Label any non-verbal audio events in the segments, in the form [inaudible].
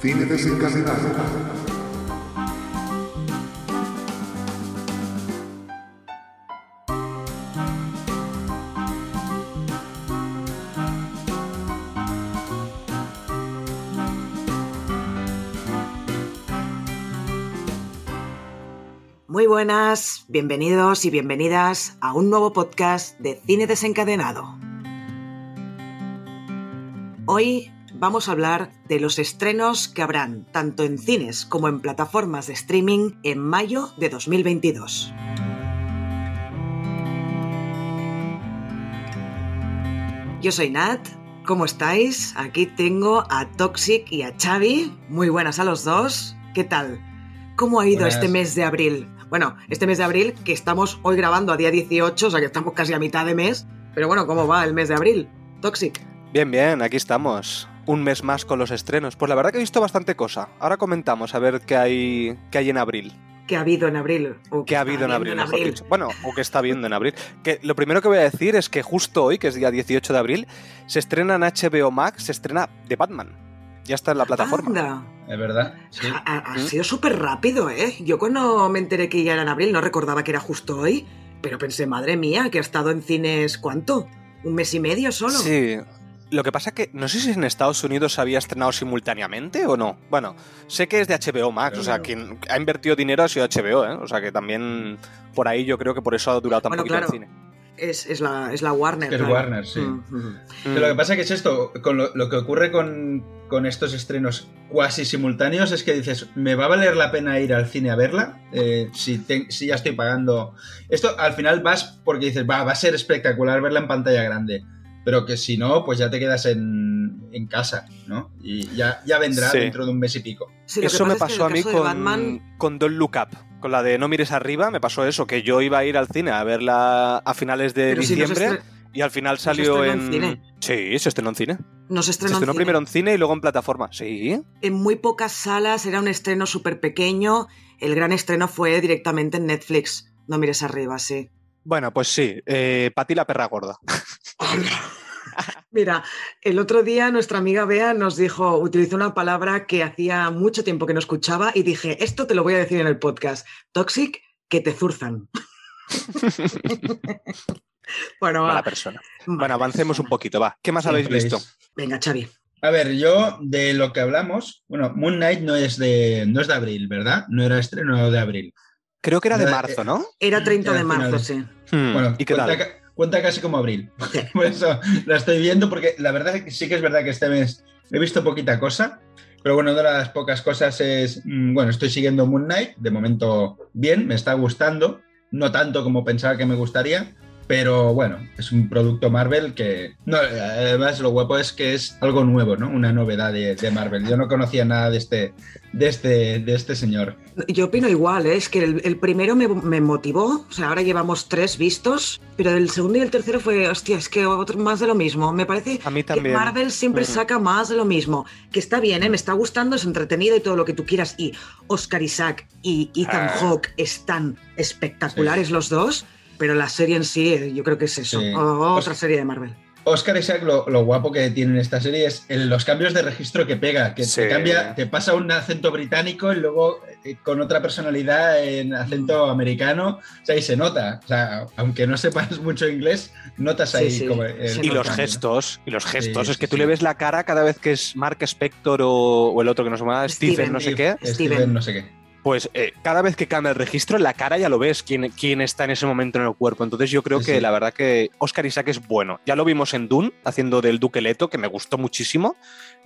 Cine desencadenado. Muy buenas, bienvenidos y bienvenidas a un nuevo podcast de Cine desencadenado. Hoy vamos a hablar de los estrenos que habrán tanto en cines como en plataformas de streaming en mayo de 2022. Yo soy Nat, ¿cómo estáis? Aquí tengo a Toxic y a Xavi. Muy buenas a los dos. ¿Qué tal? ¿Cómo ha ido Buenas. este mes de abril? Bueno, este mes de abril que estamos hoy grabando a día 18, o sea que estamos casi a mitad de mes. Pero bueno, ¿cómo va el mes de abril? Toxic. Bien, bien, aquí estamos. Un mes más con los estrenos. Pues la verdad que he visto bastante cosa. Ahora comentamos a ver qué hay, qué hay en abril. ¿Qué ha habido en abril? O ¿Qué ha habido en abril, mejor dicho. Bueno, o qué está viendo en abril. Que lo primero que voy a decir es que justo hoy, que es día 18 de abril, se estrena en HBO Max, se estrena The Batman. Ya está en la plataforma. Anda. Es verdad, sí. Ha, ha- ha ¿Mm? sido súper rápido, ¿eh? Yo cuando me enteré que ya era en abril no recordaba que era justo hoy, pero pensé, madre mía, que ha estado en cines, ¿cuánto? ¿Un mes y medio solo? Sí. Lo que pasa que no sé si en Estados Unidos se había estrenado simultáneamente o no. Bueno, sé que es de HBO Max, o sea, quien ha invertido dinero ha sido HBO, ¿eh? O sea, que también por ahí yo creo que por eso ha durado tan Bueno, poquito claro. el cine. Es, es la, es la Warner. Es claro. Warner, sí. Mm, mm. Pero lo que pasa que es esto, con lo, lo que ocurre con, con estos estrenos cuasi simultáneos es que dices, ¿me va a valer la pena ir al cine a verla? Eh, si, te- si ya estoy pagando... Esto al final vas porque dices, va, va a ser espectacular verla en pantalla grande. Pero que si no, pues ya te quedas en, en casa, ¿no? Y ya, ya vendrá Sí. dentro de un mes y pico. Sí, eso me pasa es que pasó a mí con, Batman, con Don't Look Up. Con la de No mires arriba, me pasó eso, que yo iba a ir al cine a verla a finales de pero si no se, diciembre y al final se salió estrenó en en... cine. Sí, se estrenó en cine. no se Se estrenó, en estrenó cine. primero en cine y luego en plataforma. Sí. En muy pocas salas, era un estreno súper pequeño. El gran estreno fue directamente en Netflix. No mires arriba, sí. Bueno, pues sí. Eh, Pati la perra gorda. Mira, el otro día nuestra amiga Bea nos dijo, utilizó una palabra que hacía mucho tiempo que no escuchaba y dije, esto te lo voy a decir en el podcast, toxic, que te zurzan. [laughs] bueno, Mala va. persona. Bueno, avancemos un poquito, va. ¿Qué más Sí, habéis visto? Venga, Xavi. A ver, yo de lo que hablamos, bueno, Moon Knight no es de, no es de abril, ¿verdad? No era estreno de abril. Creo que era de Eh, marzo, ¿no? Era 30 de marzo, final. sí. Hmm, Bueno, ¿Y qué cuenta, tal? Cuenta casi como abril. [laughs] Por eso la estoy viendo, porque la verdad sí que es verdad que este mes he visto poquita cosa. Pero bueno, una de las pocas cosas es, mm, bueno, estoy siguiendo Moon Knight, de momento bien, me está gustando, no tanto como pensaba que me gustaría, pero bueno, es un producto Marvel que, no, además lo guapo es que es algo nuevo, ¿no? Una novedad de, de Marvel. Yo no conocía nada de este, de este, de este señor. Yo opino igual, ¿eh? es que el, el primero me, me motivó, o sea, ahora llevamos tres vistos, pero el segundo y el tercero fue, hostia, es que otro- más de lo mismo. Me parece A mí que. Marvel siempre Ujú. saca más de lo mismo, que está bien, ¿eh? me está gustando, es entretenido y todo lo que tú quieras. Y Oscar Isaac y Ethan Ah. Hawke están espectaculares los dos, pero la serie en sí, eh, yo creo que es eso, Sí. o- otra serie de Marvel. Oscar Isaac, lo, lo guapo que tiene en esta serie es el- los cambios de registro que pega, que Sí. te cambia, te pasa un acento británico y luego eh, con otra personalidad en acento americano, o sea, y se nota, o sea, aunque no sepas [laughs] mucho inglés, notas Sí, ahí sí, como el- Y los cambio. gestos, y los gestos. Sí, es que tú sí. le ves la cara cada vez que es Mark Spector o, o el otro que nos llama Stephen, Steven. no sé qué. Steven, Steven. no sé qué. Pues eh, cada vez que cambia el registro, en la cara ya lo ves quién, quién está en ese momento en el cuerpo. Entonces yo creo Sí, que sí. la verdad que Oscar Isaac es bueno. Ya lo vimos en Dune, haciendo del Duque Leto, que me gustó muchísimo.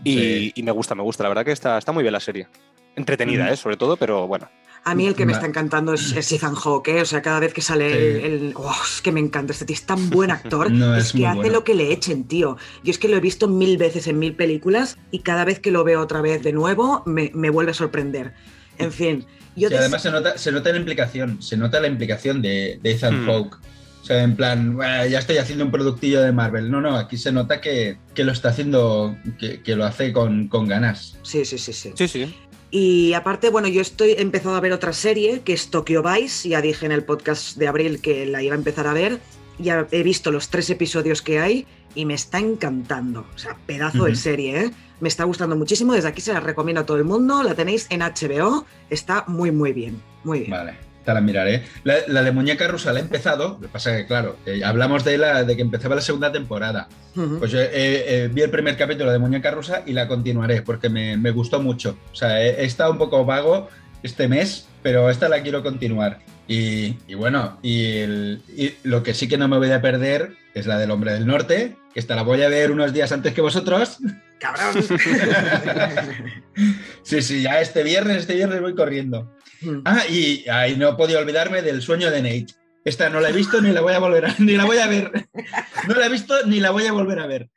Y, Sí. y me gusta, me gusta. La verdad que está, está muy bien la serie. Entretenida, Mm. ¿eh? Sobre todo, pero bueno. A mí el que me está encantando es, es Ethan Hawke, ¿eh? o sea, cada vez que sale Sí. el, el- oh, es que me encanta, este tío es tan buen actor, [laughs] No, es, es que hace bueno. lo que le echen, tío. Yo es que lo he visto mil veces en mil películas y cada vez que lo veo otra vez de nuevo me, me vuelve a sorprender. En fin, yo Sí, además se nota, se nota la implicación, se nota la implicación de, de Ethan Hmm. Hawke. O sea, en plan, "Bueno, ya estoy haciendo un productillo de Marvel. No, no, aquí se nota que, que lo está haciendo, que, que lo hace con, con ganas. Sí, sí, sí, sí. Sí, sí. Y aparte, bueno, yo estoy he empezado a ver otra serie que es Tokyo Vice, ya dije en el podcast de abril que la iba a empezar a ver. Ya he visto los tres episodios que hay y me está encantando. O sea, pedazo de serie, ¿eh? Me está gustando muchísimo. Desde aquí se la recomiendo a todo el mundo. La tenéis en HBO. Está muy, muy bien. Muy bien. Vale. Te la miraré. La, de Muñeca Rusa la he empezado, lo que pasa que, claro, eh, hablamos de la de que empezaba la segunda temporada. Pues yo eh, vi el primer capítulo de Muñeca Rusa y la continuaré porque me, gustó mucho. O sea, he, estado un poco vago este mes, pero esta la quiero continuar. Y, bueno, y, lo que sí que no me voy a perder es la del Hombre del Norte, que esta la voy a ver unos días antes que vosotros. [laughs] ¡Cabrón! [laughs] sí, sí, ya este viernes, este viernes voy corriendo. Mm. Ah, y ahí no podía olvidarme del sueño de Nate. Esta no la he visto ni la voy a volver a, [laughs] ni la voy a ver. No la he visto ni la voy a volver a ver.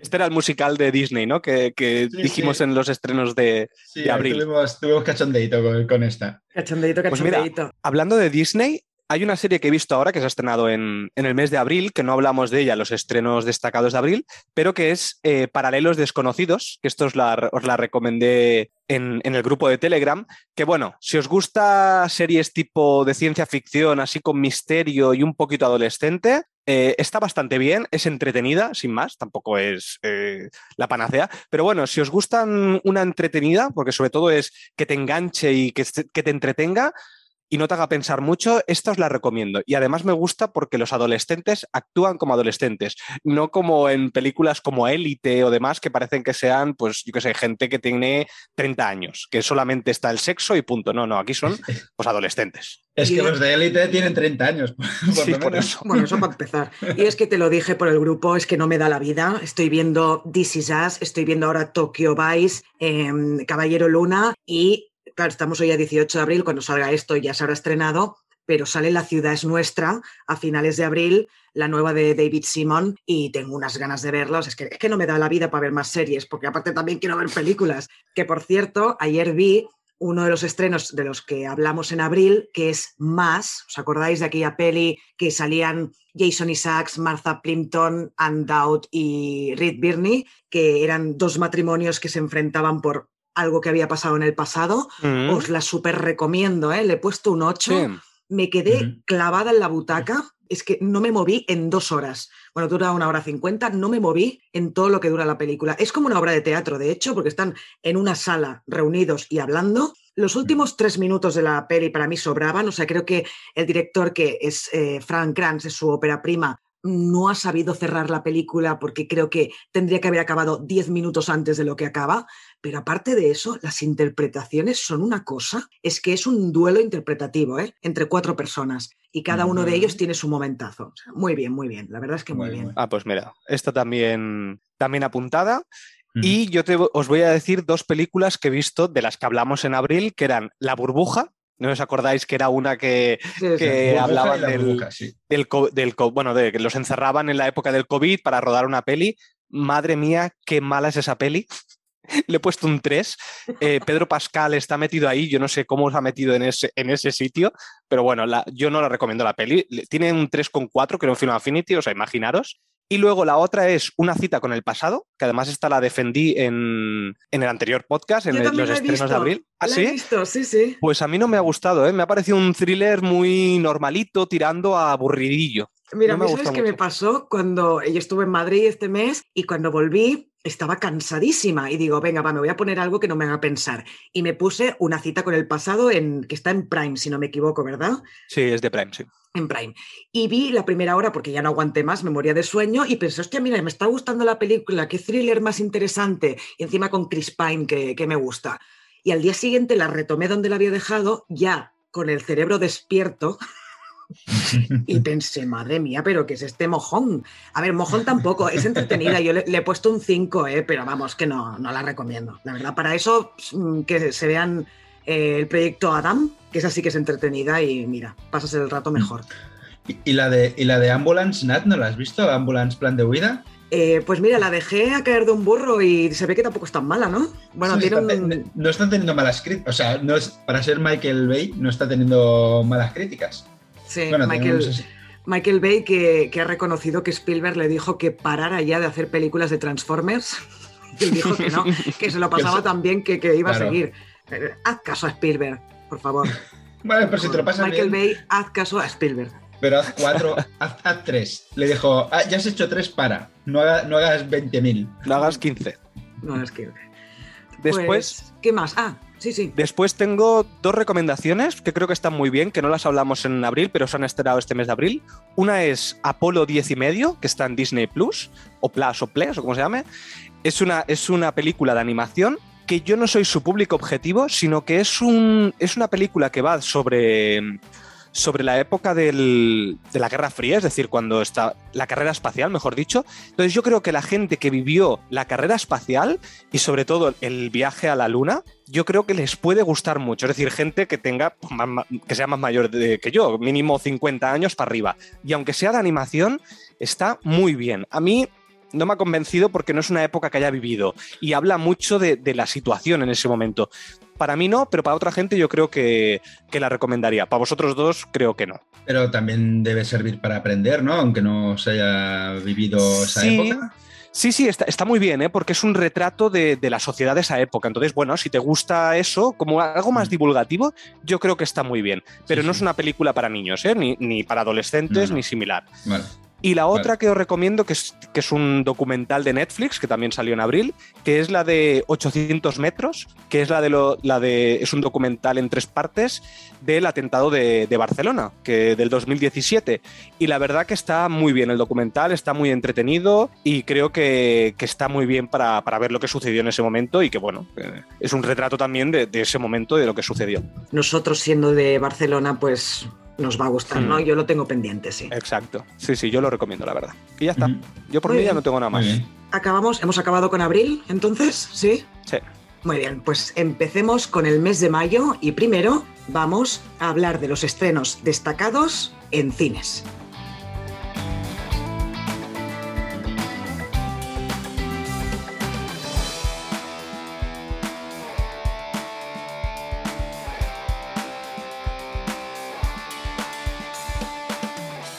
Este era el musical de Disney, ¿no? Que, dijimos en los estrenos de, abril. Tuvimos, tuvimos cachondeito con, esta. Cachondeito, cachondeito. Pues hablando de Disney, hay una serie que he visto ahora que se ha estrenado en, el mes de abril, que no hablamos de ella, los estrenos destacados de abril, pero que es eh, Paralelos Desconocidos, que esto os la, recomendé en, el grupo de Telegram, que bueno, si os gusta series tipo de ciencia ficción, así con misterio y un poquito adolescente, eh, está bastante bien, es entretenida, sin más, tampoco es eh, la panacea, pero bueno, si os gustan una entretenida, porque sobre todo es que te enganche y que, que te entretenga, y no te haga pensar mucho, esta os la recomiendo. Y además me gusta porque los adolescentes actúan como adolescentes, no como en películas como Élite o demás que parecen que sean, pues yo que sé, gente que tiene 30 años, que solamente está el sexo y punto. No, no, aquí son [laughs] pues adolescentes. Es que los de Élite tienen 30 años. [laughs] Por, eso. Bueno, eso para empezar. Y es que te lo dije por el grupo, es que no me da la vida. Estoy viendo This Is Us, estoy viendo ahora Tokyo Vice, em, Caballero Luna y claro, estamos hoy a 18 de abril, cuando salga esto ya se habrá estrenado, pero sale La ciudad es nuestra a finales de abril, la nueva de David Simon, y tengo unas ganas de verlos. Es que, es que no me da la vida para ver más series, porque aparte también quiero ver películas. Que por cierto, ayer vi uno de los estrenos de los que hablamos en abril, que es Más. ¿Os acordáis de aquella peli que salían Jason Isaacs, Martha Plimpton, Ann Dowd y Reed Birney, que eran dos matrimonios que se enfrentaban por algo que había pasado en el pasado, mm. os la súper recomiendo, ¿eh? le he puesto un 8, me quedé clavada en la butaca, es que no me moví en dos horas, bueno, dura una hora cincuenta, no me moví en todo lo que dura la película. Es como una obra de teatro, de hecho, porque están en una sala reunidos y hablando. Los últimos tres minutos de la peli para mí sobraban, o sea, creo que el director, que es eh, Frank Kranz, es su ópera prima, no ha sabido cerrar la película porque creo que tendría que haber acabado diez minutos antes de lo que acaba, pero aparte de eso, las interpretaciones son una cosa, es que es un duelo interpretativo ¿eh? entre cuatro personas y cada uno de ellos tiene su momentazo. muy bien, muy bien, la verdad es que muy, bien. Ah, pues mira, esta también, también apuntada. Y yo te, os voy a decir dos películas que he visto de las que hablamos en abril, que eran La burbuja, ¿No os acordáis que era una que, hablaba del, del, bueno, de que los encerraban en la época del COVID para rodar una peli? Madre mía, qué mala es esa peli. [laughs] Le he puesto un 3. Eh, Pedro Pascal está metido ahí. Yo no sé cómo se ha metido en ese, en ese sitio, pero bueno, yo no la recomiendo la peli. Tiene un 3,4, que era un Film Affinity, o sea, imaginaros. Y luego la otra es una cita con el pasado, que además esta la defendí en, el anterior podcast, en los estrenos de abril. ¿Ah, sí? visto, sí, sí. Pues a mí no me ha gustado, ¿eh? me ha parecido un thriller muy normalito, tirando a aburridillo. Mira, no ¿sabes qué me pasó cuando yo estuve en Madrid este mes y cuando volví estaba cansadísima y digo, venga, va, me voy a poner algo que no me haga pensar. Y me puse una cita con el pasado en que está en Prime, si no me equivoco, ¿verdad? Sí, es de Prime, sí. En Prime. Y vi la primera hora porque ya no aguanté más, me moría de sueño y pensé, hostia, mira, me está gustando la película, qué thriller más interesante. Y encima con Chris Pine, que, que me gusta. Y al día siguiente la retomé donde la había dejado, ya con el cerebro despierto. [laughs] y pensé, madre mía, pero ¿qué es este mojón? A ver, mojón tampoco, es entretenida. Yo le, he puesto un 5, ¿eh? pero vamos, que no, no la recomiendo. La verdad, para eso, mm, que se vean eh, el proyecto Adam, que es así que es entretenida y mira, pasas el rato mejor. ¿Y, la, de, ¿Y la de Ambulance Nat no la has visto? ¿Ambulance Plan de Huida? Eh, pues mira, la dejé a caer de un burro y se ve que tampoco es tan mala, ¿no? Bueno, no está teniendo malas críticas. O sea, no es, para ser Michael Bay, no está teniendo malas críticas. Sí, Michael, Bay que, ha reconocido que Spielberg le dijo que parara ya de hacer películas de Transformers. [laughs] y dijo que no, que se lo [laughs] pasaba tan bien que, iba a seguir. Haz caso a Spielberg, por favor. [laughs] Vale, pero si te lo pasas Michael Bay, haz caso a Spielberg. pero haz cuatro, haz, tres. Le dijo, ah, ya has hecho tres para, no, no hagas 20.000. No hagas 15. No hagas 15. Después... Pues, ¿Qué más? Ah, Después tengo dos recomendaciones que creo que están muy bien, que no las hablamos en abril, pero se han estrenado este mes de abril. Una es Apolo 10 y medio, que está en Disney Plus, o Plus o Plus, o como se llame. Es una, es una película de animación que yo no soy su público objetivo, sino que es, un, es una película que va sobre, sobre la época de la Guerra Fría, es decir, cuando está la carrera espacial, mejor dicho. Entonces yo creo que la gente que vivió la carrera espacial y sobre todo el viaje a la Luna, yo creo que les puede gustar mucho. Es decir, gente que tenga, que sea más mayor que yo, mínimo 50 años para arriba. Y aunque sea de animación, está muy bien. A mí no me ha convencido porque no es una época que haya vivido y habla mucho de, la situación en ese momento. Para mí no, pero para otra gente yo creo que, la recomendaría. Para vosotros dos creo que no. Pero también debe servir para aprender, ¿no? Aunque no se haya vivido esa época. Sí, sí, está, está, muy bien, ¿eh? porque es un retrato de, la sociedad de esa época. Entonces, bueno, si te gusta eso, como algo más mm. divulgativo, yo creo que está muy bien. Pero no es una película para niños, ¿eh? ni, ni, para adolescentes, ni similar. Vale. Y la otra que os recomiendo, que es, que es un documental de Netflix, que también salió en abril, que es la de 800 metros, que es la de, lo, la de es un documental en tres partes del atentado de, Barcelona, que del 2017. Y la verdad que está muy bien el documental, está muy entretenido y creo que, está muy bien para, ver lo que sucedió en ese momento y que, bueno, es un retrato también de, de ese momento, de lo que sucedió. Nosotros siendo de Barcelona, pues nos va a gustar, ¿no? Hmm. Yo lo tengo pendiente, sí. Exacto. Sí, sí, yo lo recomiendo, la verdad. Y ya está. Yo por mí ya no tengo nada más. Acabamos, hemos acabado con abril, entonces, ¿sí? Sí. Muy bien, pues empecemos con el mes de mayo y primero vamos a hablar de los estrenos destacados en cines.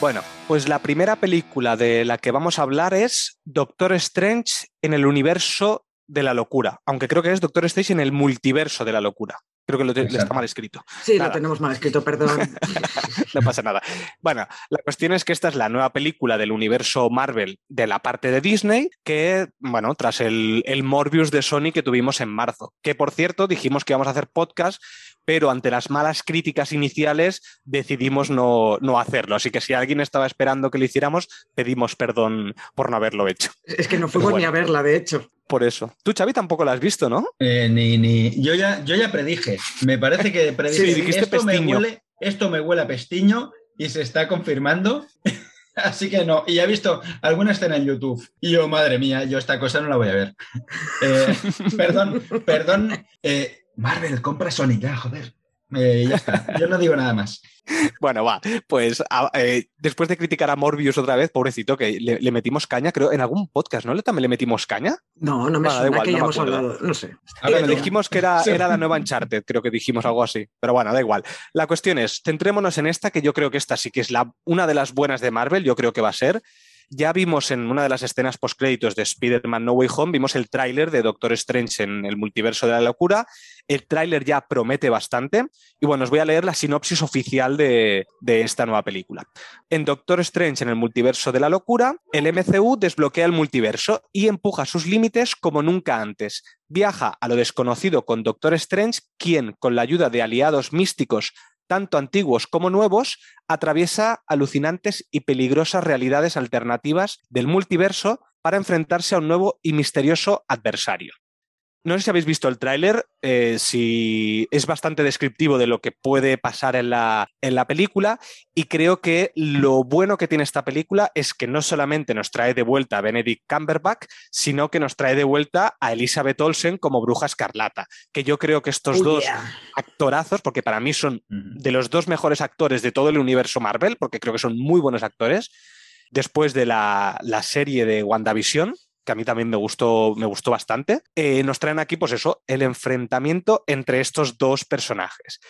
Bueno, pues la primera película de la que vamos a hablar es Doctor Strange en el universo de la locura, aunque creo que es Doctor Strange en el multiverso de la locura. Creo que lo está mal escrito. Sí, lo tenemos mal escrito, perdón. [laughs] no pasa nada. Bueno, la cuestión es que esta es la nueva película del universo Marvel de la parte de Disney, que, bueno, tras el, el Morbius de Sony que tuvimos en marzo, que por cierto dijimos que íbamos a hacer podcast pero ante las malas críticas iniciales decidimos no, hacerlo. Así que si alguien estaba esperando que lo hiciéramos, pedimos perdón por no haberlo hecho. Es que no fuimos ni a verla, de hecho. Por eso. Tú, Xavi, tampoco la has visto, ¿no? Eh, ni, ni. Yo ya, yo ya predije. Me parece que [laughs] predije. Sí, esto, me huele, esto me huele a pestiño y se está confirmando. [laughs] Así que no, y ya he visto alguna escena en YouTube. Y yo, madre mía, yo esta cosa no la voy a ver. Eh, perdón, perdón. Eh, Marvel, compra Sonic, ya, joder. Eh, ya está, yo no digo nada más. [laughs] Bueno, va, pues eh, después de criticar a Morbius otra vez, pobrecito, que le, metimos caña, creo, en algún podcast, ¿no? ¿También le metimos caña? No, no me suena que no hablado, no sé. A ver, dijimos que era, era la nueva Uncharted, creo que dijimos algo así, pero bueno, da igual. La cuestión es, centrémonos en esta, que yo creo que esta sí que es la, una de las buenas de Marvel, yo creo que va a ser, ya vimos en una de las escenas postcréditos de Spider-Man No Way Home, vimos el tráiler de Doctor Strange en el multiverso de la locura. El tráiler ya promete bastante. Y bueno, os voy a leer la sinopsis oficial de, de esta nueva película. En Doctor Strange en el multiverso de la locura, el MCU desbloquea el multiverso y empuja sus límites como nunca antes. Viaja a lo desconocido con Doctor Strange, quien, con la ayuda de aliados místicos tanto antiguos como nuevos, atraviesa alucinantes y peligrosas realidades alternativas del multiverso para enfrentarse a un nuevo y misterioso adversario. No sé si habéis visto el tráiler, eh, si es bastante descriptivo de lo que puede pasar en la, en la película y creo que lo bueno que tiene esta película es que no solamente nos trae de vuelta a Benedict Cumberbatch, sino que nos trae de vuelta a Elizabeth Olsen como Bruja Escarlata, que yo creo que estos oh, dos actorazos, porque para mí son de los dos mejores actores de todo el universo Marvel, porque creo que son muy buenos actores, después de la, la serie de WandaVision, que a mí también me gustó, me gustó bastante, eh, nos traen aquí, pues eso, el enfrentamiento entre estos dos personajes.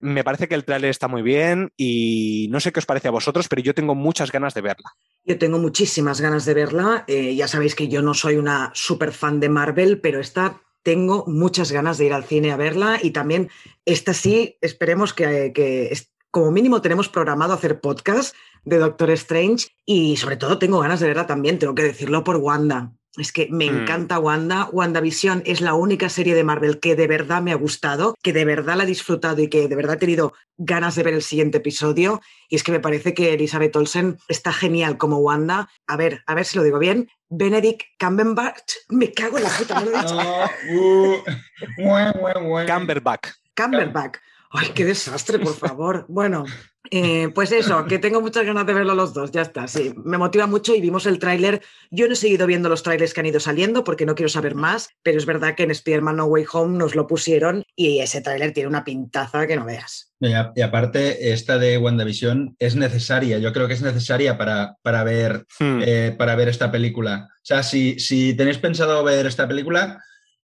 Me parece que el trailer está muy bien y no sé qué os parece a vosotros, pero yo tengo muchas ganas de verla. Yo tengo muchísimas ganas de verla. Eh, ya sabéis que yo no soy una super fan de Marvel, pero esta tengo muchas ganas de ir al cine a verla y también esta sí, esperemos que, que como mínimo tenemos programado hacer podcast de Doctor Strange y sobre todo tengo ganas de verla también, tengo que decirlo por Wanda. Es que me Hmm. encanta Wanda. WandaVision es la única serie de Marvel que de verdad me ha gustado, que de verdad la he disfrutado y que de verdad he tenido ganas de ver el siguiente episodio. Y es que me parece que Elizabeth Olsen está genial como Wanda. A ver, a ver si lo digo bien. Benedict Cumberbatch. Me cago en la puta, no lo he dicho. [laughs] Uh. [laughs] Camberback. Cumberbatch. Ay, qué desastre, por favor. Bueno, eh, pues eso, que tengo muchas ganas de verlo los dos, ya está, sí. Me motiva mucho y vimos el tráiler. Yo no he seguido viendo los tráilers que han ido saliendo porque no quiero saber más, pero es verdad que en Spider-Man No Way Home nos lo pusieron y ese tráiler tiene una pintaza que no veas. Y, a- y aparte, esta de WandaVision es necesaria, yo creo que es necesaria para, para, ver, Hmm. eh, para ver esta película. O sea, si, si tenéis pensado ver esta película,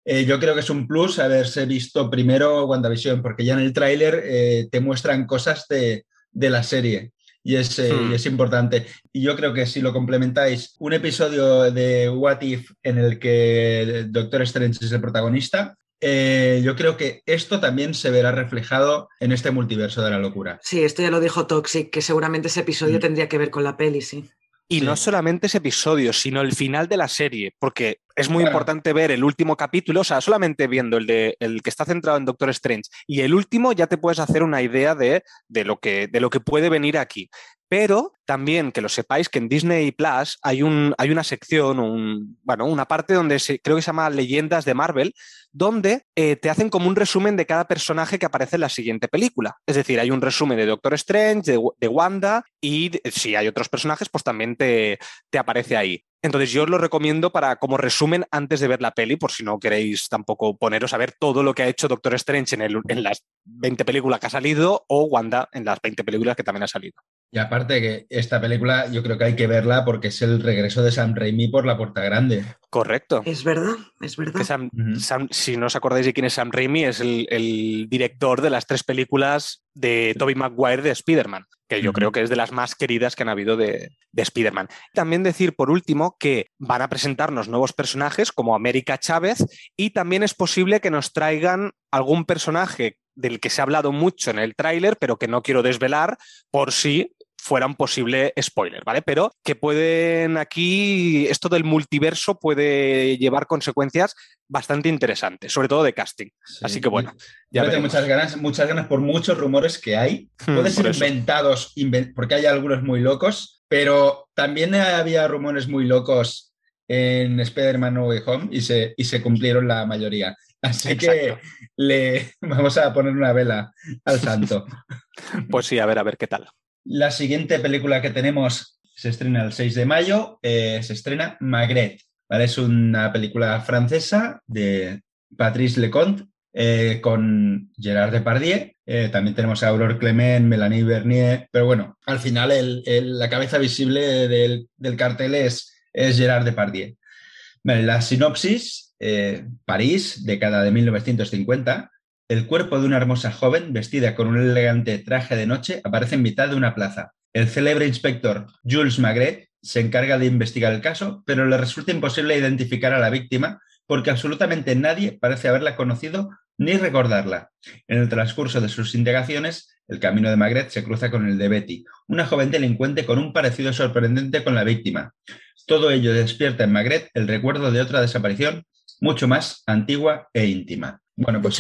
eh, yo creo que es un plus haberse visto primero WandaVision, porque ya en el tráiler eh, te muestran cosas de, de la serie. Y es, eh, Hmm. y es importante. Y yo creo que si lo complementáis, un episodio de What If en el que Doctor Strange es el protagonista, eh, yo creo que esto también se verá reflejado en este multiverso de la locura. Sí, esto ya lo dijo Toxic, que seguramente ese episodio Mm. tendría que ver con la peli, sí. Y Sí. no solamente ese episodio, sino el final de la serie, porque es muy importante ver el último capítulo, o sea, solamente viendo el, de, el que está centrado en Doctor Strange y el último ya te puedes hacer una idea de, de lo, que, de lo que puede venir aquí. Pero también que lo sepáis que en Disney Plus hay, un, hay una sección, un, bueno, una parte donde se, creo que se llama Leyendas de Marvel, donde eh, te hacen como un resumen de cada personaje que aparece en la siguiente película. Es decir, hay un resumen de Doctor Strange, de, Wanda y si hay otros personajes, pues también te, te aparece ahí. Entonces yo os lo recomiendo para como resumen antes de ver la peli, por si no queréis tampoco poneros a ver todo lo que ha hecho Doctor Strange en, el- en las 20 películas que ha salido o Wanda en las 20 películas que también ha salido. Y aparte que esta película yo creo que hay que verla porque es el regreso de Sam Raimi por la puerta grande. Correcto. Es verdad, es verdad. Que Sam- si no os acordáis de quién es Sam Raimi, es el, el director de las tres películas de Tobey Maguire de Spider-Man, que yo creo que es de las más queridas que han habido de, de Spider-Man. También decir, por último, que van a presentarnos nuevos personajes como América Chávez y también es posible que nos traigan algún personaje del que se ha hablado mucho en el tráiler, pero que no quiero desvelar por si fuera un posible spoiler, ¿vale? Pero que pueden aquí, esto del multiverso puede llevar consecuencias bastante interesantes, sobre todo de casting. Sí. Así que bueno, Yo ya tengo muchas ganas, muchas ganas por muchos rumores que hay. Hmm, Pueden ser inventados, inven- porque hay algunos muy locos, pero también había rumores muy locos en Spider-Man No Way Home y se, y se cumplieron la mayoría. Así que le [laughs] vamos a poner una vela al santo. Pues sí, a ver, a ver qué tal. La siguiente película que tenemos se estrena el 6 de mayo, eh, se estrena Magret. Es una película francesa de Patrice Leconte eh, con Gerard Depardieu. Eh, también tenemos a Aurore Clement, Melanie Bernier, pero bueno, al final la cabeza visible del, cartel es, es Gerard Depardieu. La sinopsis, eh, París, década de 1950, el cuerpo de una hermosa joven vestida con un elegante traje de noche aparece en mitad de una plaza. El célebre inspector Jules Magret se encarga de investigar el caso, pero le resulta imposible identificar a la víctima porque absolutamente nadie parece haberla conocido ni recordarla. En el transcurso de sus indagaciones, el camino de Magret se cruza con el de Betty, una joven delincuente con un parecido sorprendente con la víctima. Todo ello despierta en Magret el recuerdo de otra desaparición mucho más antigua e íntima. Bueno, pues.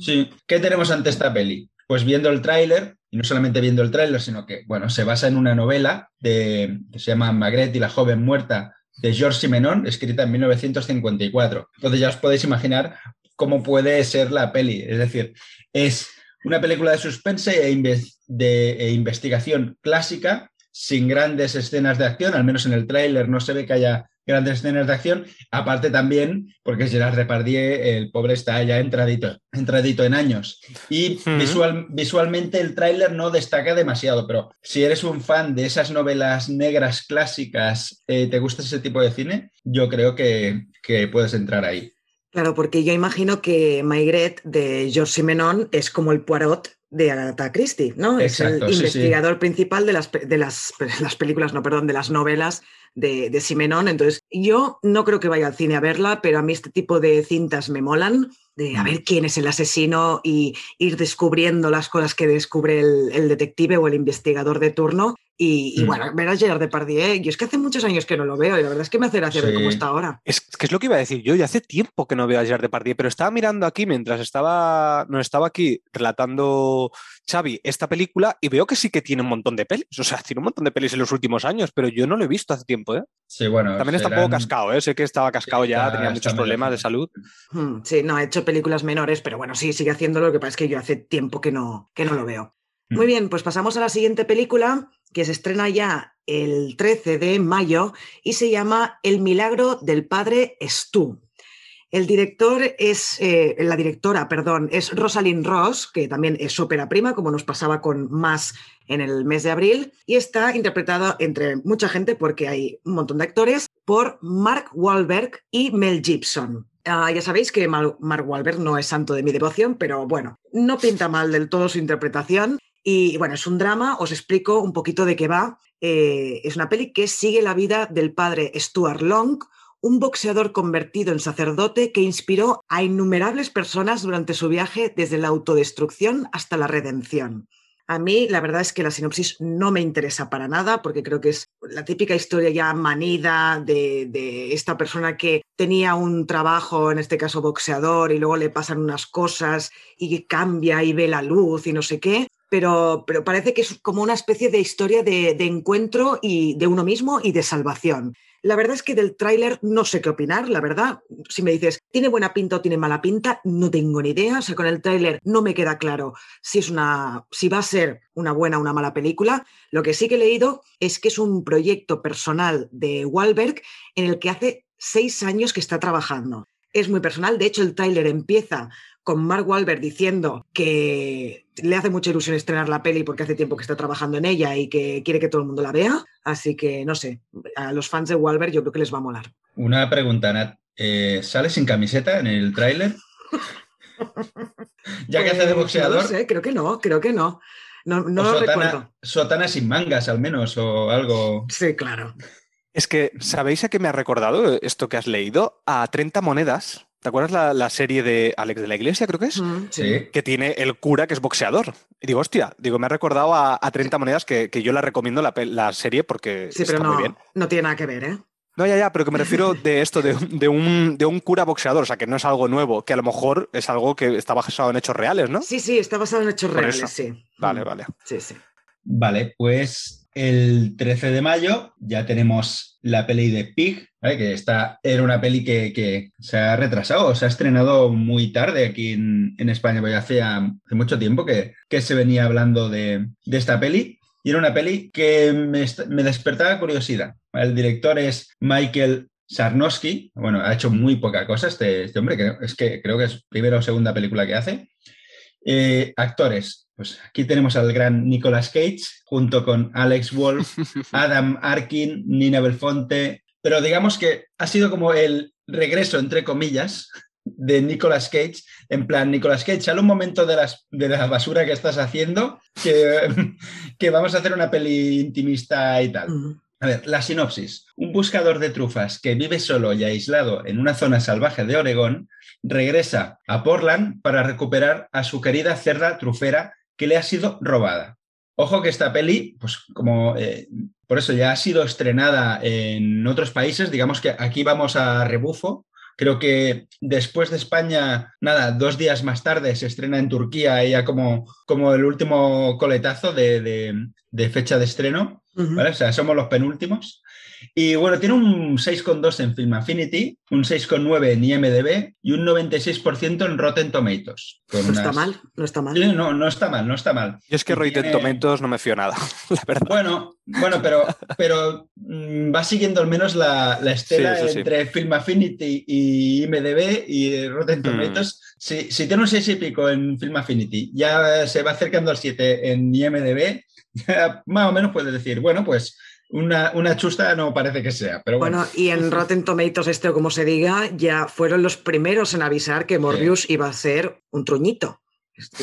Sí, ¿qué tenemos ante esta peli? Pues viendo el tráiler, y no solamente viendo el tráiler, sino que, bueno, se basa en una novela de, que se llama Magret y la joven muerta de Georges Simenon, escrita en 1954. Entonces ya os podéis imaginar cómo puede ser la peli. Es decir, es una película de suspense e, de- e investigación clásica, sin grandes escenas de acción, al menos en el tráiler no se ve que haya grandes escenas de acción, aparte también porque Gerard Depardieu, el pobre está ya entradito, entradito en años. Y visual- visualmente el tráiler no destaca demasiado, pero si eres un fan de esas novelas negras clásicas, eh, te gusta ese tipo de cine, yo creo que, que puedes entrar ahí. Claro, porque yo imagino que Maigret de Georges Simenon es como el Poirot de Agatha Christie, ¿no? Exacto, es el sí. investigador principal de las, de las, las películas, no, perdón, de las novelas de, de Simenon. Entonces, yo no creo que vaya al cine a verla, pero a mí este tipo de cintas me molan. de a ver quién es el asesino y ir descubriendo las cosas que descubre el, detective o el investigador de turno. Y, mm. bueno, ver a Gerard Depardieu, y es que hace muchos años que no lo veo y la verdad es que me hace gracia ver cómo está ahora. Es que es lo que iba a decir yo, ya hace tiempo que no veo a Gerard Depardieu, pero estaba mirando aquí mientras estaba, no estaba aquí relatando Xavi esta película y veo que sí que tiene un montón de pelis, o sea, tiene un montón de pelis en los últimos años, pero yo no lo he visto hace tiempo, ¿eh? Sí, bueno. También está un poco cascado, ¿eh? Sé que estaba cascado ya, tenía muchos problemas de salud. Hmm, sí, no, ha hecho películas menores, pero bueno, sí, sigue haciéndolo, lo que pasa es que yo hace tiempo que no, que no lo veo. Muy bien, pues pasamos a la siguiente película que se estrena ya el 13 de mayo y se llama El milagro del padre Stu. El director es, eh, la directora, perdón, es Rosalind Ross, que también es ópera prima, como nos pasaba con Más en el mes de abril, y está interpretada entre mucha gente, porque hay un montón de actores, por Mark Wahlberg y Mel Gibson. Ah, ya sabéis que Mark Wahlberg no es santo de mi devoción, pero bueno, no pinta mal del todo su interpretación. Y bueno, es un drama, os explico un poquito de qué va. Eh, es una peli que sigue la vida del padre Stuart Long, un boxeador convertido en sacerdote que inspiró a innumerables personas durante su viaje desde la autodestrucción hasta la redención. A mí la verdad es que la sinopsis no me interesa para nada porque creo que es la típica historia ya manida de, esta persona que tenía un trabajo, en este caso boxeador, y luego le pasan unas cosas y cambia y ve la luz y no sé qué. Pero, parece que es como una especie de historia de, de encuentro y de uno mismo y de salvación. La verdad es que del tráiler no sé qué opinar, la verdad. Si me dices, ¿tiene buena pinta o tiene mala pinta? No tengo ni idea. O sea, con el tráiler no me queda claro si es una. si va a ser una buena o una mala película. Lo que sí que he leído es que es un proyecto personal de Wahlberg en el que hace seis años que está trabajando. Es muy personal. De hecho, el tráiler empieza con Mark Wahlberg diciendo que le hace mucha ilusión estrenar la peli porque hace tiempo que está trabajando en ella y que quiere que todo el mundo la vea. Así que, no sé, a los fans de Wahlberg yo creo que les va a molar. Una pregunta, Nat. Eh, ¿Sale sin camiseta en el tráiler? [laughs] ya que hace de pues, boxeador. No sé, creo que no, creo que no. No, no lo sotana, recuerdo. Sotana sin mangas, al menos, o algo. Sí, claro. Es que, ¿sabéis a qué me ha recordado esto que has leído? A 30 monedas. ¿Te acuerdas la, serie de Alex de la Iglesia, creo que es? Mm, sí. Que tiene el cura que es boxeador. Y digo, hostia, digo, me ha recordado a, 30 monedas que, yo la recomiendo la, serie porque sí, pero no, No tiene nada que ver, ¿eh? No, ya, ya, pero que me refiero de esto, de, un, de un cura boxeador, o sea, que no es algo nuevo, que a lo mejor es algo que está basado en hechos reales, ¿no? Sí, sí, está basado en hechos reales, sí. Vale, mm. vale. Sí, sí. Vale, pues el 13 de mayo ya tenemos la peli de Pig, que esta era una peli que, se ha retrasado, se ha estrenado muy tarde aquí en, España, porque hace, hace mucho tiempo que, se venía hablando de, esta peli. Y era una peli que me, despertaba curiosidad. El director es Michael Sarnowski. Bueno, ha hecho muy poca cosa este, este hombre, que es que creo que es primera o segunda película que hace. Eh, actores, pues aquí tenemos al gran Nicolas Cage, junto con Alex Wolf, [laughs] Adam Arkin, Nina Belfonte, pero digamos que ha sido como el regreso, entre comillas, de Nicolas Cage, en plan, Nicolas Cage, sale un momento de, las, de la basura que estás haciendo, que, [laughs] que vamos a hacer una peli intimista y tal. A ver, la sinopsis. Un buscador de trufas que vive solo y aislado en una zona salvaje de Oregón regresa a Portland para recuperar a su querida cerda trufera que le ha sido robada. Ojo que esta peli, pues como eh, por eso ya ha sido estrenada en otros países, digamos que aquí vamos a rebufo. Creo que después de España, nada, dos días más tarde se estrena en Turquía, ya como, como el último coletazo de, de fecha de estreno. ¿vale? O sea, somos los penúltimos. Y bueno, tiene un 6,2 en Film Affinity, un 6,9 en IMDB y un 96% en Rotten Tomatoes. No está mal, no está mal. no, no está mal, no está mal. Y es que Rotten Tomatoes no me fío nada, [laughs] la verdad. Bueno, bueno pero, pero mm, va siguiendo al menos la, estela entre Film Affinity y IMDB y Rotten mm. Tomatoes. Si, si, tiene un 6 y pico en Film Affinity, ya se va acercando al 7 en IMDB, [laughs] más o menos puedes decir, bueno, pues una, una, chusta no parece que sea. Pero bueno. y en Rotten Tomatoes, este o como se diga, ya fueron los primeros en avisar que Morbius iba a ser un truñito.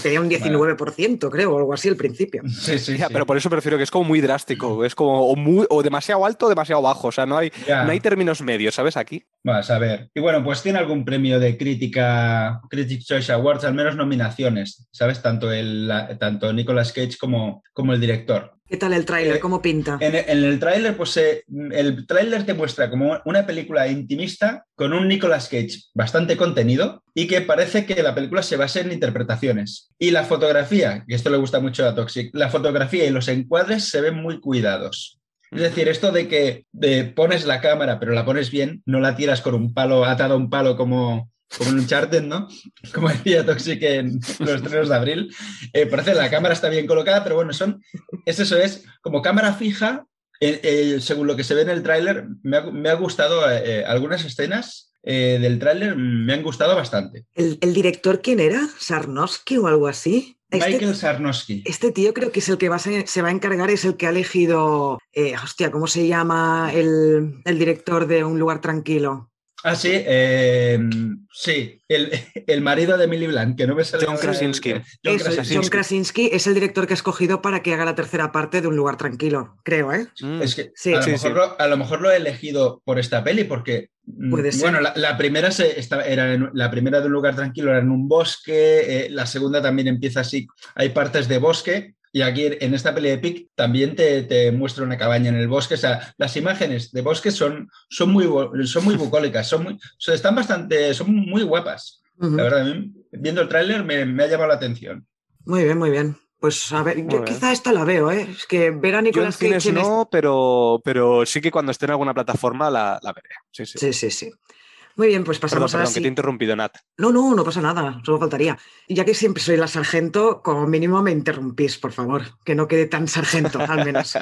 Tenía un 19%, creo, o algo así al principio. Sí, sí, Ya, sí. pero por eso prefiero que es como muy drástico. Es como o, muy, o demasiado alto o demasiado bajo. O sea, no hay, Ya. no hay términos medios, ¿sabes? Aquí. Vas a ver. Y bueno, pues tiene algún premio de crítica, Critics' Choice Awards, al menos nominaciones, ¿sabes? Tanto, el, la- tanto Nicolas Cage como, como el director. ¿Qué tal el tráiler? Eh, ¿Cómo pinta? En, en el tráiler, pues eh, el tráiler te muestra como una película intimista con un Nicolas Cage bastante contenido y que parece que la película se basa en interpretaciones. Y la fotografía, que esto le gusta mucho a Toxic, la fotografía y los encuadres se ven muy cuidados. Es decir, esto de que de pones la cámara, pero la pones bien, no la tiras con un palo, atado a un palo como, como en Uncharted, ¿no? Como decía Toxic en los estrenos de abril. Eh, parece que la cámara está bien colocada, pero bueno, son, es eso, es como cámara fija. eh, eh, según lo que se ve en el tráiler, me, ha, me ha gustado algunas escenas del tráiler, me han gustado bastante. ¿El, el director quién era? ¿Sarnowski o algo así? Este- Michael Sarnowski. Este tío creo que es el que va a ser- se va a encargar, es el que ha elegido, hostia, ¿cómo se llama el, el director de Un lugar tranquilo? Ah, sí, eh, sí, el, el marido de Emily Blunt, que no me sale John Krasinski. John Eso, Krasinski. John Krasinski es el director que ha escogido para que haga la tercera parte de Un lugar tranquilo, creo, ¿eh? Mm. Es que Sí, a, lo sí, mejor sí. Lo, a lo mejor lo he elegido por esta peli porque mm, Puede ser. bueno la, la primera se, era en- la primera de un lugar tranquilo era en un bosque eh, la segunda también empieza así hay partes de bosque y aquí en esta peli de Pic también te, te muestra una cabaña en el bosque o sea las imágenes de bosque son son muy son muy bucólicas son muy son- están bastante son muy guapas Ujú. la verdad viendo el tráiler me, me ha llamado la atención Muy bien, muy bien. Pues a ver, Muy yo bien. quizá esta la veo, ¿eh? Es que ver a Nicolas Cage este- no, pero, pero sí que cuando esté en alguna plataforma la, la veré. Sí, sí. Sí, sí, sí. Muy bien, pues Perdón, pasamos a la perdón, que te he interrumpido, Nat. No, no, no pasa nada, solo faltaría. Y ya que siempre soy la sargento, como mínimo me interrumpís, por favor, que no quede tan sargento, [laughs] al menos.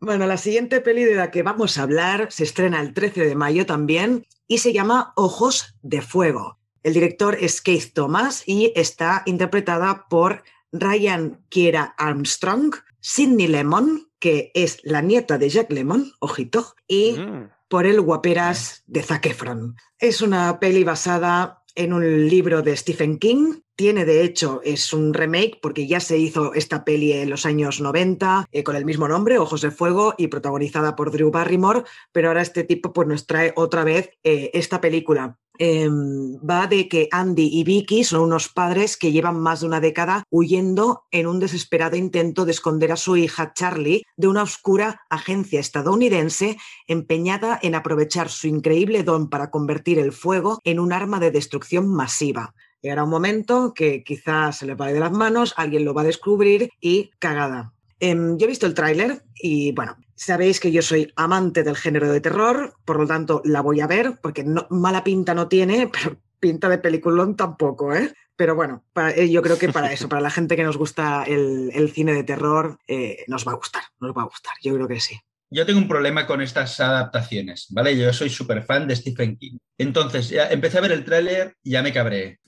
Bueno, la siguiente peli de la que vamos a hablar se estrena el 13 de mayo también y se llama Ojos de Fuego. El director es Keith Thomas y está interpretada por Ryan Kiera Armstrong, Sidney Lemon, que es la nieta de Jack Lemon, ojito, y Mm. Por el guaperas de Zac Efron. Es una peli basada en un libro de Stephen King. Tiene, de hecho, es un remake porque ya se hizo esta peli en los años 90 eh, con el mismo nombre, Ojos de Fuego, y protagonizada por Drew Barrymore, pero ahora este tipo pues, nos trae otra vez eh, esta película. Em, va de que Andy y Vicky son unos padres que llevan más de una década huyendo en un desesperado intento de esconder a su hija Charlie de una oscura agencia estadounidense empeñada en aprovechar su increíble don para convertir el fuego en un arma de destrucción masiva. Llegará un momento que quizás se le vaya de las manos, alguien lo va a descubrir y cagada. Em, yo he visto el tráiler y bueno, sabéis que yo soy amante del género de terror, por lo tanto la voy a ver porque mala pinta no tiene, [laughs] pero pinta de peliculón tampoco, ¿eh? Pero bueno, eh, yo creo que para eso, para la gente que nos gusta el, el cine de terror, eh, nos va a gustar, nos va a gustar, yo creo que sí. Yo tengo un problema con estas adaptaciones, ¿vale? Yo soy súper fan de Stephen King. Entonces, ya empecé a ver el tráiler y ya me cabré.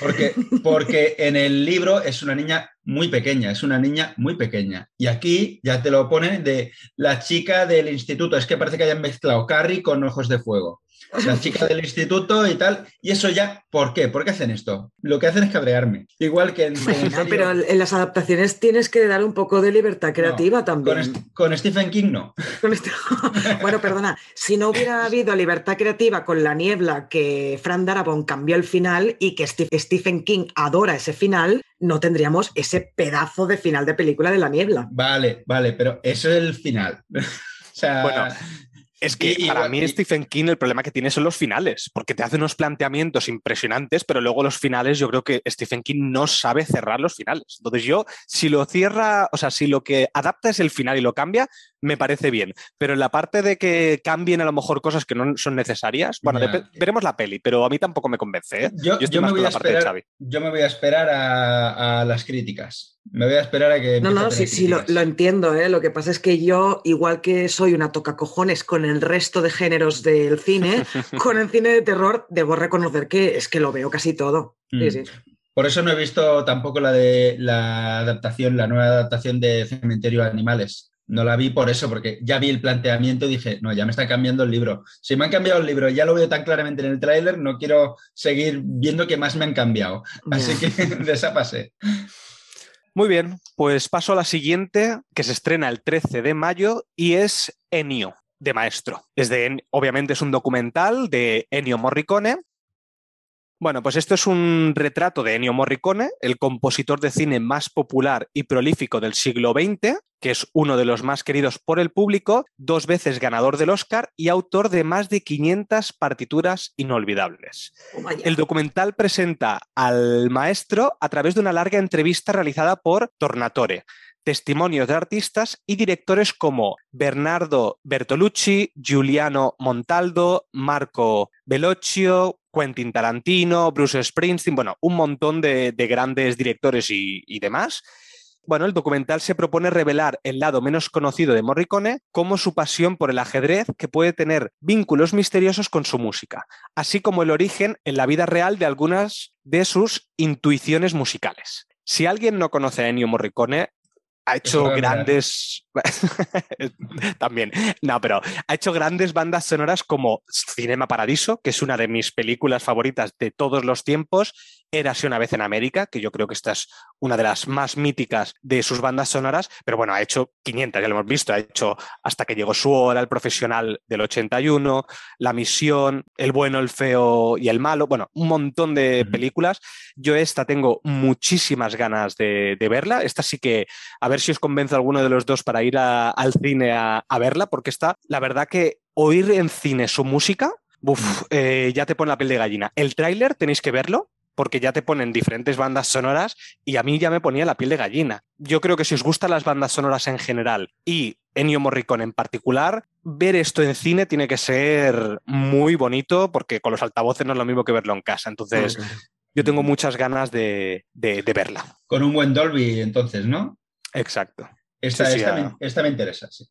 Porque, porque en el libro es una niña muy pequeña, es una niña muy pequeña. Y aquí ya te lo ponen de la chica del instituto. Es que parece que hayan mezclado Carrie con Ojos de Fuego. La chica del instituto y tal. Y eso ya, ¿por qué? ¿Por qué hacen esto? Lo que hacen es cabrearme. Igual que en... Bueno, en serio, pero en las adaptaciones tienes que dar un poco de libertad creativa también. con Stephen King no. [laughs] Bueno, perdona, si no hubiera [laughs] habido libertad creativa con La Niebla, que Fran Darabont cambió el final y que Steve- Stephen King adora ese final, no tendríamos ese pedazo de final de película de La Niebla. Vale, vale, pero eso es el final. [laughs] o sea, Bueno, Es que Y- para mí y- Stephen King el problema que tiene son los finales, porque te hace unos planteamientos impresionantes, pero luego los finales yo creo que Stephen King no sabe cerrar los finales. Entonces yo, si lo cierra, o sea, si lo que adapta es el final y lo cambia, me parece bien. Pero en la parte de que cambien a lo mejor cosas que no son necesarias, bueno, veremos la peli, pero a mí tampoco me convence. ¿eh? yo, estoy yo más me con voy a la parte de esperar, Xavi. yo me voy a esperar a, a las críticas. Me voy a esperar a que. No, no, sí, sí, lo, lo entiendo. ¿eh? Lo que pasa es que yo, igual que soy una tocacojones con el resto de géneros del cine, [laughs] con el cine de terror debo reconocer que es que lo veo casi todo. Mm. sí. Por eso no he visto tampoco la de la adaptación, la nueva adaptación de Cementerio de Animales. no la vi por eso, porque ya vi el planteamiento y dije, no, ya me está cambiando el libro. Si me han cambiado el libro, ya lo veo tan claramente en el tráiler, no quiero seguir viendo qué más me han cambiado. Así que [laughs] de esa pasé. Muy bien, pues paso a la siguiente, que se estrena el 13 de mayo y es Ennio, de maestro. Es de, obviamente es un documental de Ennio Morricone, bueno, pues esto es un retrato de Ennio Morricone, el compositor de cine más popular y prolífico del siglo XX, que es uno de los más queridos por el público, dos veces ganador del Oscar y autor de más de 500 partituras inolvidables. Oh, el documental presenta al maestro a través de una larga entrevista realizada por Tornatore, testimonios de artistas y directores como Bernardo Bertolucci, Giuliano Montaldo, Marco Bellocchio, Quentin Tarantino, Bruce Springsteen, bueno, un montón de, grandes directores y, demás. Bueno, el documental se propone revelar el lado menos conocido de Morricone como su pasión por el ajedrez que puede tener vínculos misteriosos con su música, así como el origen en la vida real de algunas de sus intuiciones musicales. Si alguien no conoce a Ennio Morricone, ha hecho grandes. [laughs] También. No, pero ha hecho grandes bandas sonoras como Cinema Paradiso, que es una de mis películas favoritas de todos los tiempos, Érase una vez en América, que yo creo que esta es una de las más míticas de sus bandas sonoras, pero bueno, ha hecho 500, ya lo hemos visto, ha hecho hasta que llegó su hora, el profesional del 81, La misión, El bueno, el feo y el malo, bueno, un montón de películas. Yo esta tengo muchísimas ganas de, verla, esta sí que, a ver si os convenzo alguno de los dos para ir al cine a, verla, porque está, la verdad que oír en cine su música, eh, ya te pone la piel de gallina. El tráiler tenéis que verlo porque ya te ponen diferentes bandas sonoras y a mí ya me ponía la piel de gallina. Yo creo que si os gustan las bandas sonoras en general y Ennio Morricone en particular, ver esto en cine tiene que ser muy bonito porque con los altavoces no es lo mismo que verlo en casa. Entonces, yo tengo muchas ganas de, verla. Con un buen Dolby, entonces, ¿no? Exacto. Esta, me, interesa, sí.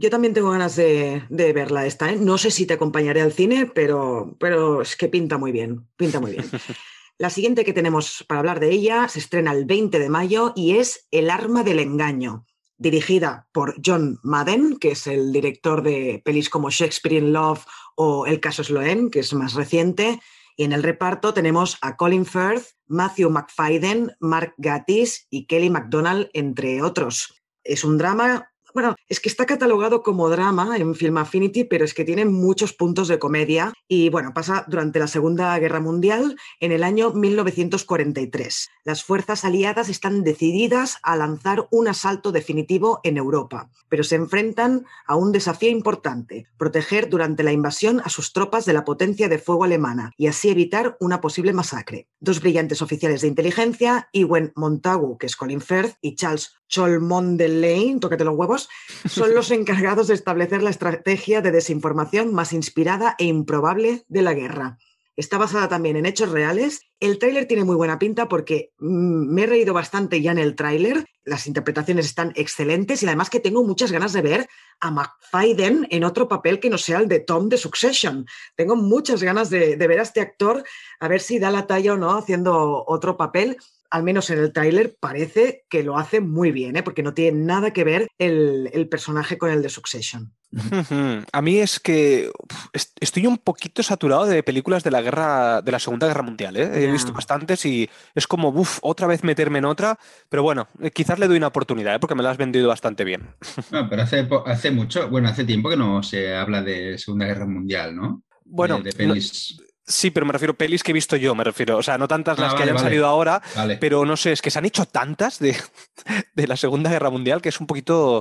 Yo también tengo ganas de, verla esta. ¿eh? No sé si te acompañaré al cine, pero, pero es que pinta muy bien, pinta muy bien. [laughs] La siguiente que tenemos para hablar de ella se estrena el 20 de mayo y es El arma del engaño, dirigida por John Madden, que es el director de pelis como Shakespeare in Love o El caso Sloan, que es más reciente. Y en el reparto tenemos a Colin Firth, Matthew McFadden, Mark Gatiss y Kelly MacDonald, entre otros. Es un drama bueno, es que está catalogado como drama en Film Affinity, pero es que tiene muchos puntos de comedia y bueno, pasa durante la Segunda Guerra Mundial en el año 1943. Las fuerzas aliadas están decididas a lanzar un asalto definitivo en Europa, pero se enfrentan a un desafío importante, proteger durante la invasión a sus tropas de la potencia de fuego alemana y así evitar una posible masacre. Dos brillantes oficiales de inteligencia, Ewen Montagu, que es Colin Firth, y Charles Cholmondeley, tócate los huevos, son los encargados de establecer la estrategia de desinformación más inspirada e improbable de la guerra. Está basada también en hechos reales. El tráiler tiene muy buena pinta porque mm, me he reído bastante ya en el tráiler. Las interpretaciones están excelentes y además que tengo muchas ganas de ver a McFadden en otro papel que no sea el de Tom de Succession. Tengo muchas ganas de, de ver a este actor a ver si da la talla o no haciendo otro papel al menos en el tráiler, parece que lo hace muy bien, ¿eh? porque no tiene nada que ver el, personaje con el de Succession. A mí es que estoy un poquito saturado de películas de la guerra, de la Segunda Guerra Mundial. ¿eh? He visto bastantes y es como, uff, otra vez meterme en otra. Pero bueno, eh, quizás le doy una oportunidad, ¿eh? porque me la has vendido bastante bien. [laughs] No, pero hace, hace mucho, bueno, hace tiempo que no se habla de Segunda Guerra Mundial, ¿no? Bueno, de, Sí, pero me refiero a pelis que he visto yo, me refiero. O sea, no tantas las ah, que hayan salido ahora, pero no sé, es que se han hecho tantas de, [laughs] la Segunda Guerra Mundial que es un poquito.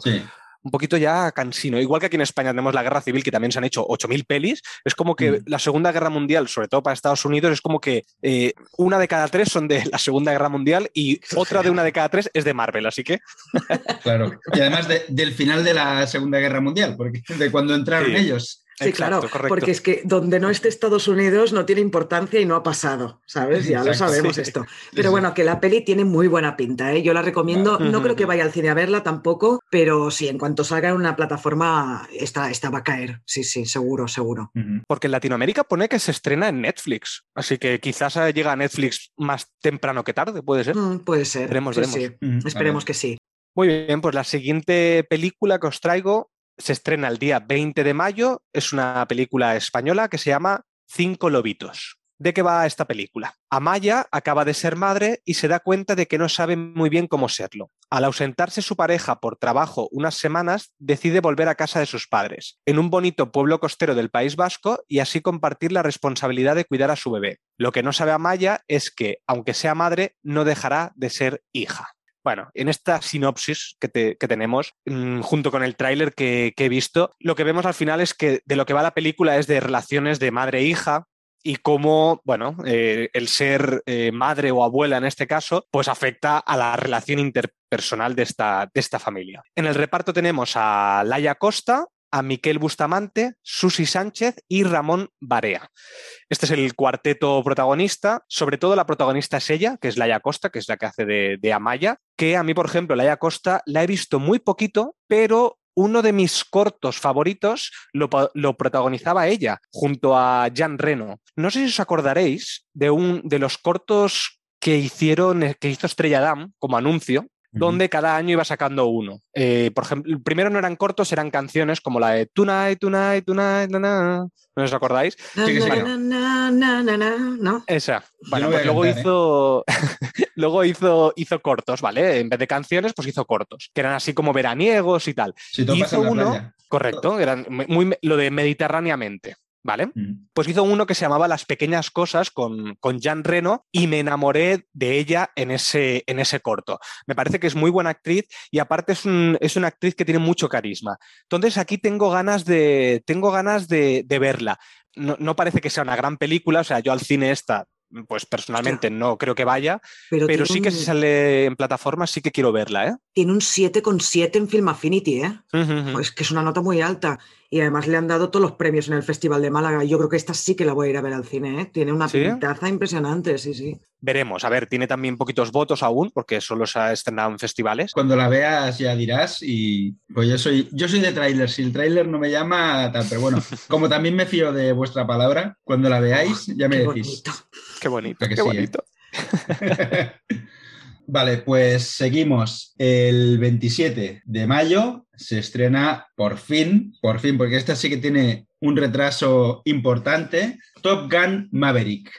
Un poquito ya cansino. Igual que aquí en España tenemos la guerra civil, que también se han hecho 8.000 pelis, es como que mm. la Segunda Guerra Mundial, sobre todo para Estados Unidos, es como que eh, una de cada tres son de la Segunda Guerra Mundial y otra de una de cada tres es de Marvel, así que. Claro. [laughs] Y además del final de la Segunda Guerra Mundial, porque de cuando entraron ellos. Sí, claro, porque es que donde no esté Estados Unidos no tiene importancia y no ha pasado, ¿sabes? Ya lo sabemos esto. Pero bueno, que la peli tiene muy buena pinta, ¿eh? Yo la recomiendo, no creo que vaya al cine a verla tampoco, pero sí, en cuanto salga en una plataforma, esta, esta va a caer, sí, sí, seguro, seguro. Porque en Latinoamérica pone que se estrena en Netflix, así que quizás llega a Netflix más temprano que tarde, ¿puede ser? Mm, puede ser. Esperemos, Esperemos que sí. Muy bien, pues la siguiente película que os traigo se estrena el día 20 de mayo. Es una película española que se llama Cinco Lobitos. ¿De qué va esta película? Amaya acaba de ser madre y se da cuenta de que no sabe muy bien cómo serlo. Al ausentarse su pareja por trabajo unas semanas, decide volver a casa de sus padres, en un bonito pueblo costero del País Vasco, y así compartir la responsabilidad de cuidar a su bebé. Lo que no sabe Amaya es que, aunque sea madre, no dejará de ser hija. Bueno, en esta sinopsis que, tenemos, mm, junto con el tráiler que, he visto, lo que vemos al final es que de lo que va la película es de relaciones de madre-hija, e y cómo, bueno, eh, el ser eh, madre o abuela en este caso, pues afecta a la relación interpersonal de esta, de esta familia. En el reparto tenemos a Laia Costa, a Miquel Bustamante, Susi Sánchez y Ramón Barea. Este es el cuarteto protagonista. Sobre todo la protagonista es ella, que es Laia Costa, que es la que hace de, de Amaya, que a mí, por ejemplo, Laia Costa la he visto muy poquito, pero uno de mis cortos favoritos lo, protagonizaba ella, junto a Jan Reno. No sé si os acordaréis de, un, de los cortos que hicieron, eh, que hizo Estrella Damm como anuncio, donde cada año iba sacando uno. Eh, por ejemplo, primero no eran cortos, eran canciones como la de Tonight, Tonight, Tonight, ¿no os acordáis? ¿no? Esa. Bueno, pues luego hizo, [laughs] luego hizo, hizo cortos, ¿vale? En vez de canciones, pues hizo cortos, que eran así como veraniegos y tal. hizo uno, correcto, eran muy, lo de mediterráneamente. ¿Vale? Mm. Pues hizo uno que se llamaba Las pequeñas cosas con, con Jan Reno y me enamoré de ella en ese, en ese corto. Me parece que es muy buena actriz y aparte es, una actriz que tiene mucho carisma. Entonces aquí tengo ganas de, tengo ganas de, verla. No, no, parece que sea una gran película, o sea, yo al cine esta pues personalmente no creo que vaya, pero, sí que si sale en plataforma sí que quiero verla. ¿eh? Tiene un 7,7 en Film Affinity, ¿eh? Pues que es una nota muy alta. Y además le han dado todos los premios en el Festival de Málaga. Yo creo que esta sí que la voy a ir a ver al cine, ¿eh? Tiene una pintaza impresionante, sí, sí. Veremos, a ver, tiene también poquitos votos aún, porque solo se ha estrenado en festivales. Cuando la veas ya dirás, y pues yo soy, yo soy de tráiler, si el tráiler no me llama, tal, pero bueno, [laughs] como también me fío de vuestra palabra, cuando la veáis, ya me decís. Qué bonito, qué bonito. [laughs] vale, pues seguimos. El 27 de mayo se estrena por fin, por fin, porque esta sí que tiene un retraso importante, Top Gun Maverick.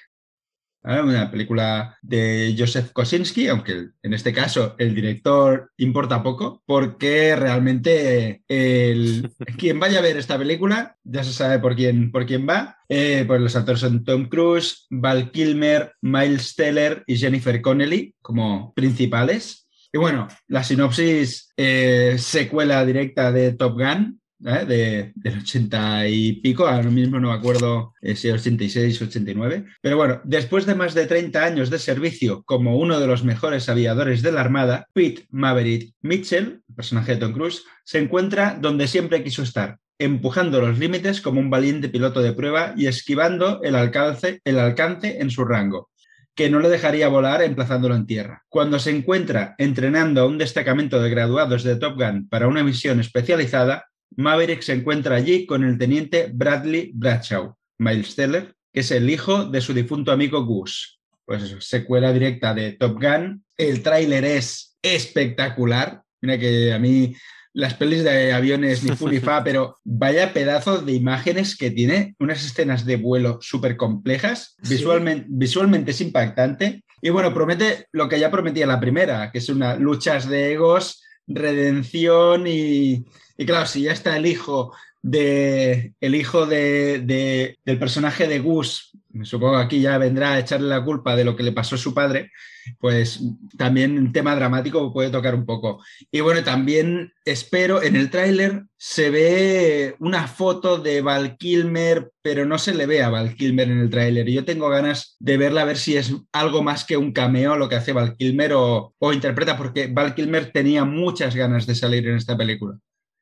Una película de Joseph Kosinski, aunque en este caso el director importa poco, porque realmente el, [laughs] quien vaya a ver esta película ya se sabe por quién, por quién va. Eh, pues los actores son Tom Cruise, Val Kilmer, Miles Teller y Jennifer Connelly como principales. Y bueno, la sinopsis eh, secuela directa de Top Gun, ¿eh? de, del 80 y pico, ahora mismo no me acuerdo eh, si 86 o 89. Pero bueno, después de más de 30 años de servicio como uno de los mejores aviadores de la Armada, Pete Maverick Mitchell, personaje de Tom Cruise, se encuentra donde siempre quiso estar, empujando los límites como un valiente piloto de prueba y esquivando el alcance, el alcance en su rango que no le dejaría volar emplazándolo en tierra. Cuando se encuentra entrenando a un destacamento de graduados de Top Gun para una misión especializada, Maverick se encuentra allí con el teniente Bradley Bradshaw, Miles Teller, que es el hijo de su difunto amigo Gus. Pues secuela directa de Top Gun. El tráiler es espectacular. Mira que a mí las pelis de aviones ni fu ni fa, [laughs] pero vaya pedazo de imágenes que tiene, unas escenas de vuelo súper complejas, visualmente, visualmente es impactante. Y bueno, promete lo que ya prometía la primera, que es una luchas de egos, redención y, y claro, si ya está el hijo de el hijo de, del personaje de Gus, supongo que aquí ya vendrá a echarle la culpa de lo que le pasó a su padre, pues también un tema dramático puede tocar un poco. Y bueno, también espero, en el tráiler se ve una foto de Val Kilmer, pero no se le ve a Val Kilmer en el tráiler. Y yo tengo ganas de verla a ver si es algo más que un cameo lo que hace Val Kilmer o, o interpreta, porque Val Kilmer tenía muchas ganas de salir en esta película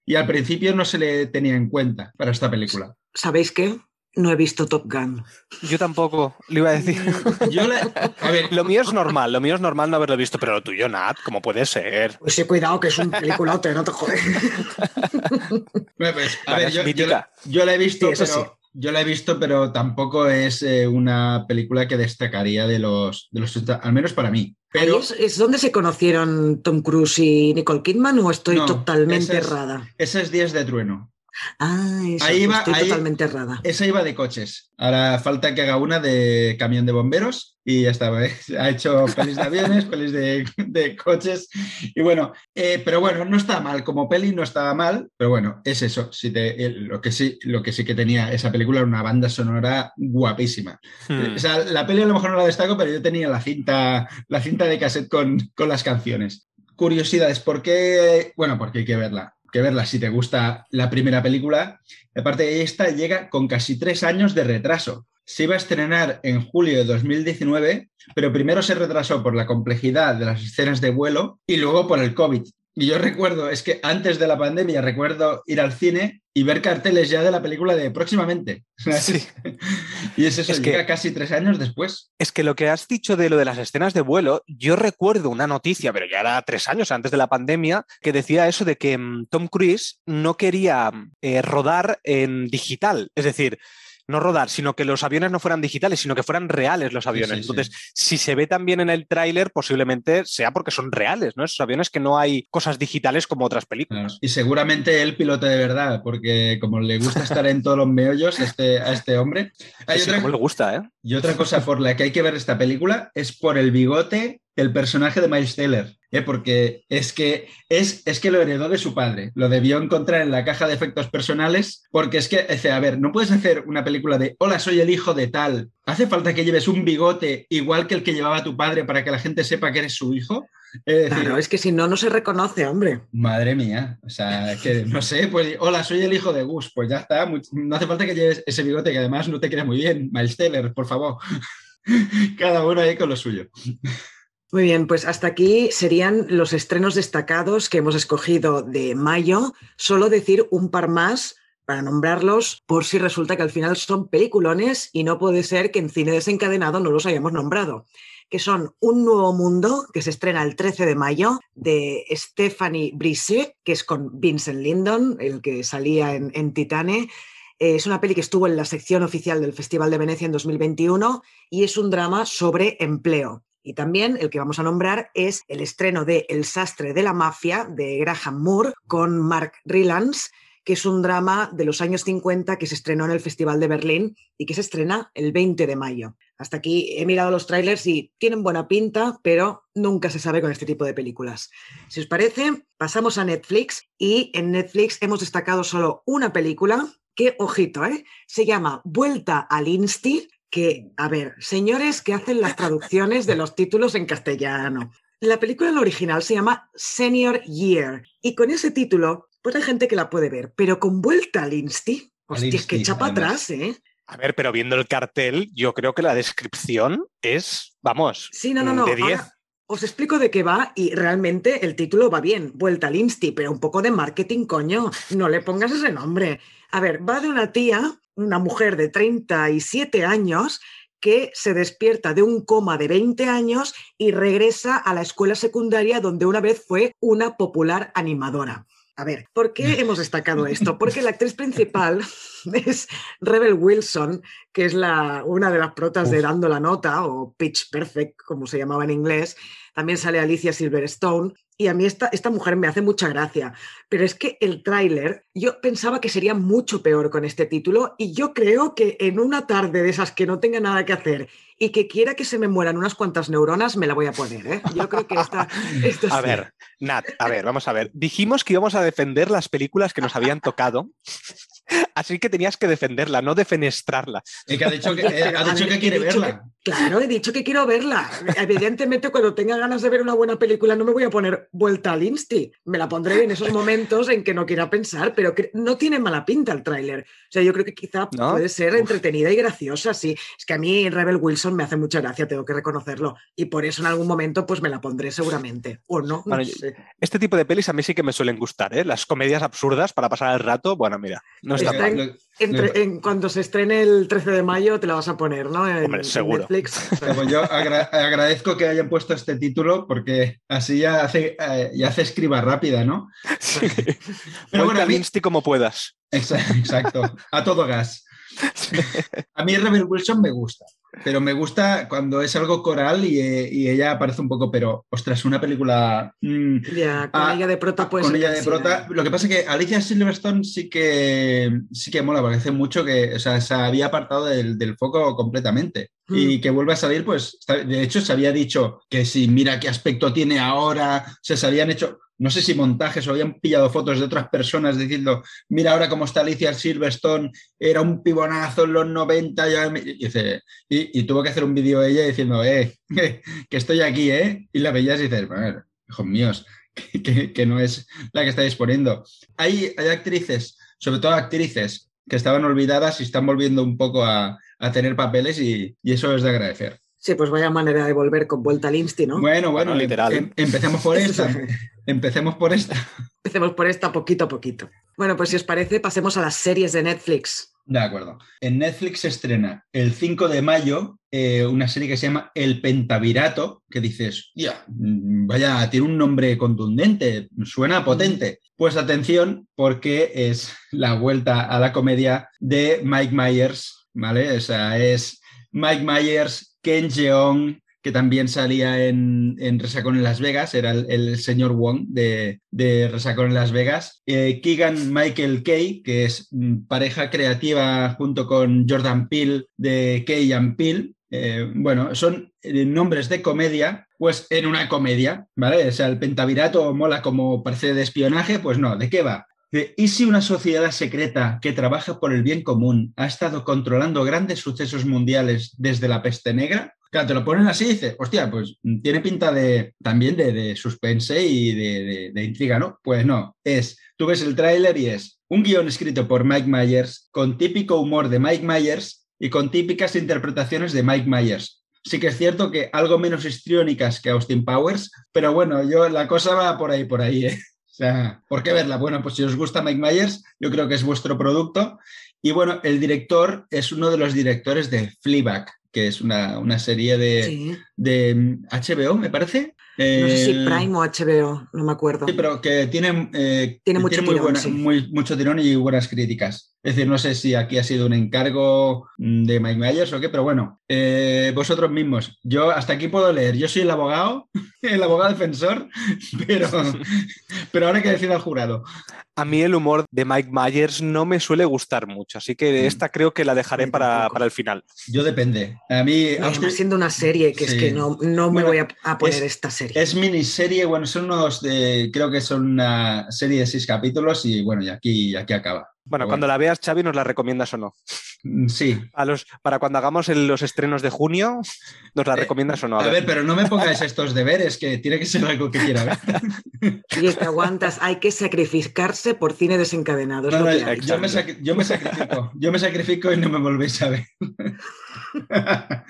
y al principio no se le tenía en cuenta para esta película. ¿Sabéis qué? No he visto Top Gun. Yo tampoco, le iba a decir. [laughs] a ver. Lo mío es normal, lo mío es normal no haberlo visto, pero lo tuyo, Nat, ¿cómo puede ser? Pues sí, cuidado, que es un peliculote, no te jodes. [laughs] Pues, a ver, yo, yo, la he visto, pero yo la he visto, pero tampoco es eh, una película que destacaría de los, de los al menos para mí. Pero, es, es, donde se conocieron Tom Cruise y Nicole Kidman o estoy No, totalmente errada? ese es Días de Trueno. Ah, eso, Ahí va- estoy ahí- totalmente errada. Esa iba de coches. Ahora falta que haga una de camión de bomberos y ya está. ¿eh? [laughs] Ha hecho pelis de aviones, [laughs] pelis de, de coches. Y bueno, eh, pero bueno, no está mal. Como peli no estaba mal, pero bueno, es eso. Si te- eh, lo, que sí, lo que sí que tenía esa película era una banda sonora guapísima. Hmm. O sea, la peli a lo mejor no la destaco, pero yo tenía la cinta, la cinta de cassette con, con las canciones. Curiosidades, ¿por qué? Bueno, porque hay que verla. Que verla si te gusta la primera película. Aparte de esta, llega con casi tres años de retraso. Se iba a estrenar en julio de 2019, pero primero se retrasó por la complejidad de las escenas de vuelo y luego por el COVID. Y yo recuerdo, es que antes de la pandemia recuerdo ir al cine y ver carteles ya de la película de próximamente. [laughs] Sí. Y es eso, Es que- llega casi tres años después. Es que lo que has dicho de lo de las escenas de vuelo, yo recuerdo una noticia, pero ya era tres años antes de la pandemia, que decía eso de que mm, Tom Cruise no quería eh, rodar en digital. Es decir, no rodar, sino que los aviones no fueran digitales, sino que fueran reales los aviones. sí, sí. Entonces, si se ve también en el tráiler, posiblemente sea porque son reales, ¿no? Esos aviones que no hay cosas digitales como otras películas. Y seguramente él pilote de verdad, porque como le gusta estar en todos los meollos a este, a este hombre. Hay otra- como le gusta, ¿eh? y otra cosa por la que hay que ver esta película es por el bigote del personaje de Miles Taylor, ¿eh? porque es que, es, es que lo heredó de su padre, lo debió encontrar en la caja de efectos personales, porque es que, dice, a ver, no puedes hacer una película de, hola, soy el hijo de tal, ¿hace falta que lleves un bigote igual que el que llevaba tu padre para que la gente sepa que eres su hijo? Es decir, Claro, es que si no, no se reconoce, hombre. Madre mía, o sea, que no sé, pues hola, soy el hijo de Gus, pues ya está, no hace falta que lleves ese bigote que además no te queda muy bien, Miles Teller, por favor. [laughs] Cada uno ahí con lo suyo. Muy bien, pues hasta aquí serían los estrenos destacados que hemos escogido de mayo. Solo decir un par más para nombrarlos por si resulta que al final son peliculones y no puede ser que en cine desencadenado no los hayamos nombrado, que son Un Nuevo Mundo, que se estrena el 13 de mayo, de Stephanie Brisset, que es con Vincent Lindon, el que salía en, en Titane. Eh, es una peli que estuvo en la sección oficial del Festival de Venecia en 2021 y es un drama sobre empleo. Y también el que vamos a nombrar es el estreno de El sastre de la mafia de Graham Moore con Mark Rylance, que es un drama de los años 50 que se estrenó en el Festival de Berlín y que se estrena el 20 de mayo. Hasta aquí he mirado los trailers y tienen buena pinta, pero nunca se sabe con este tipo de películas. Si os parece, pasamos a Netflix y en Netflix hemos destacado solo una película que, ojito, ¿eh? se llama Vuelta al Insti, que, a ver, señores que hacen las traducciones de los títulos en castellano. La película en original se llama Senior Year y con ese título, pues hay gente que la puede ver, pero con Vuelta al Insti, hostia, es que echa para atrás, ¿eh? A ver, pero viendo el cartel, yo creo que la descripción es, vamos, Sí, no, no, no. de 10. ahora os explico de qué va y realmente el título va bien, Vuelta al Insti, pero un poco de marketing, coño. No le pongas ese nombre. A ver, va de una tía, una mujer de 37 años, que se despierta de un coma de 20 años y regresa a la escuela secundaria donde una vez fue una popular animadora. A ver, ¿por qué [laughs] hemos destacado esto? Porque la actriz principal [laughs] es Rebel Wilson, que es la, una de las protas de. Dando la Nota o Pitch Perfect, como se llamaba en inglés. También sale Alicia Silverstone. Y a mí esta, esta mujer me hace mucha gracia. Pero es que el tráiler, yo pensaba que sería mucho peor con este título y yo creo que en una tarde de esas que no tenga nada que hacer y que quiera que se me mueran unas cuantas neuronas, me la voy a poner. ¿eh? Yo creo que esta... [laughs] esta A sí. ver, Nat, a ver, vamos a ver. Dijimos que íbamos a defender las películas que nos habían tocado, así que tenías que defenderla, no defenestrarla. Y que ha dicho que, eh, ha [laughs] dicho que quiere dicho verla. Claro, he dicho que quiero verla. Evidentemente, cuando tenga ganas de ver una buena película, no me voy a poner vuelta al Insti. Me la pondré en esos momentos en que no quiera pensar, pero que no tiene mala pinta el tráiler. O sea, yo creo que quizá ¿No? puede ser Uf. entretenida y graciosa, sí. Es que a mí Rebel Wilson me hace mucha gracia, tengo que reconocerlo. Y por eso en algún momento pues me la pondré seguramente. O no, Bueno, sé. Este tipo de pelis a mí sí que me suelen gustar, ¿eh? Las comedias absurdas para pasar el rato, bueno, mira, no está Está mal. en- Entre- en, cuando se estrene el 13 de mayo te la vas a poner, ¿no? En, Hombre, en seguro. Netflix. Pues yo agra- agradezco que hayan puesto este título porque así ya hace, eh, ya hace escriba rápida, ¿no? Sí. Pero bueno, a mí- como puedas. Exa- Exacto, a todo gas. A mí Rebel Wilson me gusta, pero me gusta cuando es algo coral y, y ella aparece un poco, pero ostras, una película. Mm, ya, con ella de prota, pues. Con ella de prota. Lo que pasa es que Alicia Silverstone sí que sí que mola, porque hace mucho que o sea, se había apartado del, del foco completamente. Y mm. que vuelve a salir, pues, de hecho, se había dicho que si mira qué aspecto tiene ahora, se, se habían hecho no sé si montajes o habían pillado fotos de otras personas diciendo, mira ahora cómo está Alicia Silverstone, era un pibonazo en los 90, ya y, tuvo que hacer un vídeo ella diciendo, eh, [laughs] que, estoy aquí, ¿eh? Y la veías y dices, bueno, hijos míos, [laughs] que, no es la que estáis poniendo. Hay, hay actrices, sobre todo actrices, que estaban olvidadas y están volviendo un poco a, tener papeles y, y eso es de agradecer. Sí, pues vaya manera de volver con vuelta al Insti, ¿no? Bueno, bueno, literal. Em, empecemos por esta. empecemos por esta. Empecemos por esta poquito a poquito. Bueno, pues si os parece, pasemos a las series de Netflix. De acuerdo. En Netflix se estrena el 5 de mayo eh, una serie que se llama El Pentavirato, que dices, ya, vaya, tiene un nombre contundente, suena potente. Pues atención, porque es la vuelta a la comedia de Mike Myers, ¿vale? O sea, es Mike Myers Ken Jeong, que también salía en, Resacón en Las Vegas, era el, señor Wong de, de, Resacón en Las Vegas. Eh, Keegan Michael Kay, que es mm, pareja creativa junto con Jordan Peele de Kay and Peele. Eh, bueno, son eh, nombres de comedia, pues en una comedia, ¿vale? O sea, el pentavirato mola como parece de espionaje, pues no, ¿de qué va? ¿Y si una sociedad secreta que trabaja por el bien común ha estado controlando grandes sucesos mundiales desde la peste negra? Claro, te lo ponen así y dices, hostia, pues tiene pinta de también de, suspense y de, de, intriga, ¿no? Pues no, es, tú ves el tráiler y es un guion escrito por Mike Myers, con típico humor de Mike Myers y con típicas interpretaciones de Mike Myers. Sí que es cierto que algo menos histriónicas que Austin Powers, pero bueno, yo la cosa va por ahí, por ahí, ¿eh? Sea, ¿por qué verla? Bueno, pues si os gusta Mike Myers, yo creo que es vuestro producto. Y bueno, el director es uno de los directores de Fleabag, que es una, serie de, de HBO, me parece. no sé si Prime o HBO, no me acuerdo. Sí, pero que tiene, eh, tiene, mucho, muy mucho tirón y buenas críticas. Es decir, no sé si aquí ha sido un encargo mm, de Mike Myers o qué, pero bueno, eh, vosotros mismos. Yo hasta aquí puedo leer. Yo soy el abogado, [laughs] el abogado defensor, [laughs] pero, [laughs] pero ahora hay que decir al jurado. A mí el humor de Mike Myers no me suele gustar mucho, así que mm. esta creo que la dejaré para, el final. Yo depende. A mí. Está siendo una serie que es que no, no me voy a, poner esta serie. Es miniserie, bueno, son unos de. Creo que son una serie de seis capítulos y bueno, y aquí, y aquí acaba. Bueno, cuando la veas, Xavi, ¿nos la recomiendas o no? Mm, sí. A los, para cuando hagamos los estrenos de junio, ¿nos la eh, recomiendas o no? A, ver. pero no me pongáis estos deberes, que tiene que ser algo que quiera ver. [laughs] Y es que aguantas, hay que sacrificarse por cine desencadenado. yo, me yo, me sacrifico, yo me sacrifico y no me volvéis a ver. [laughs]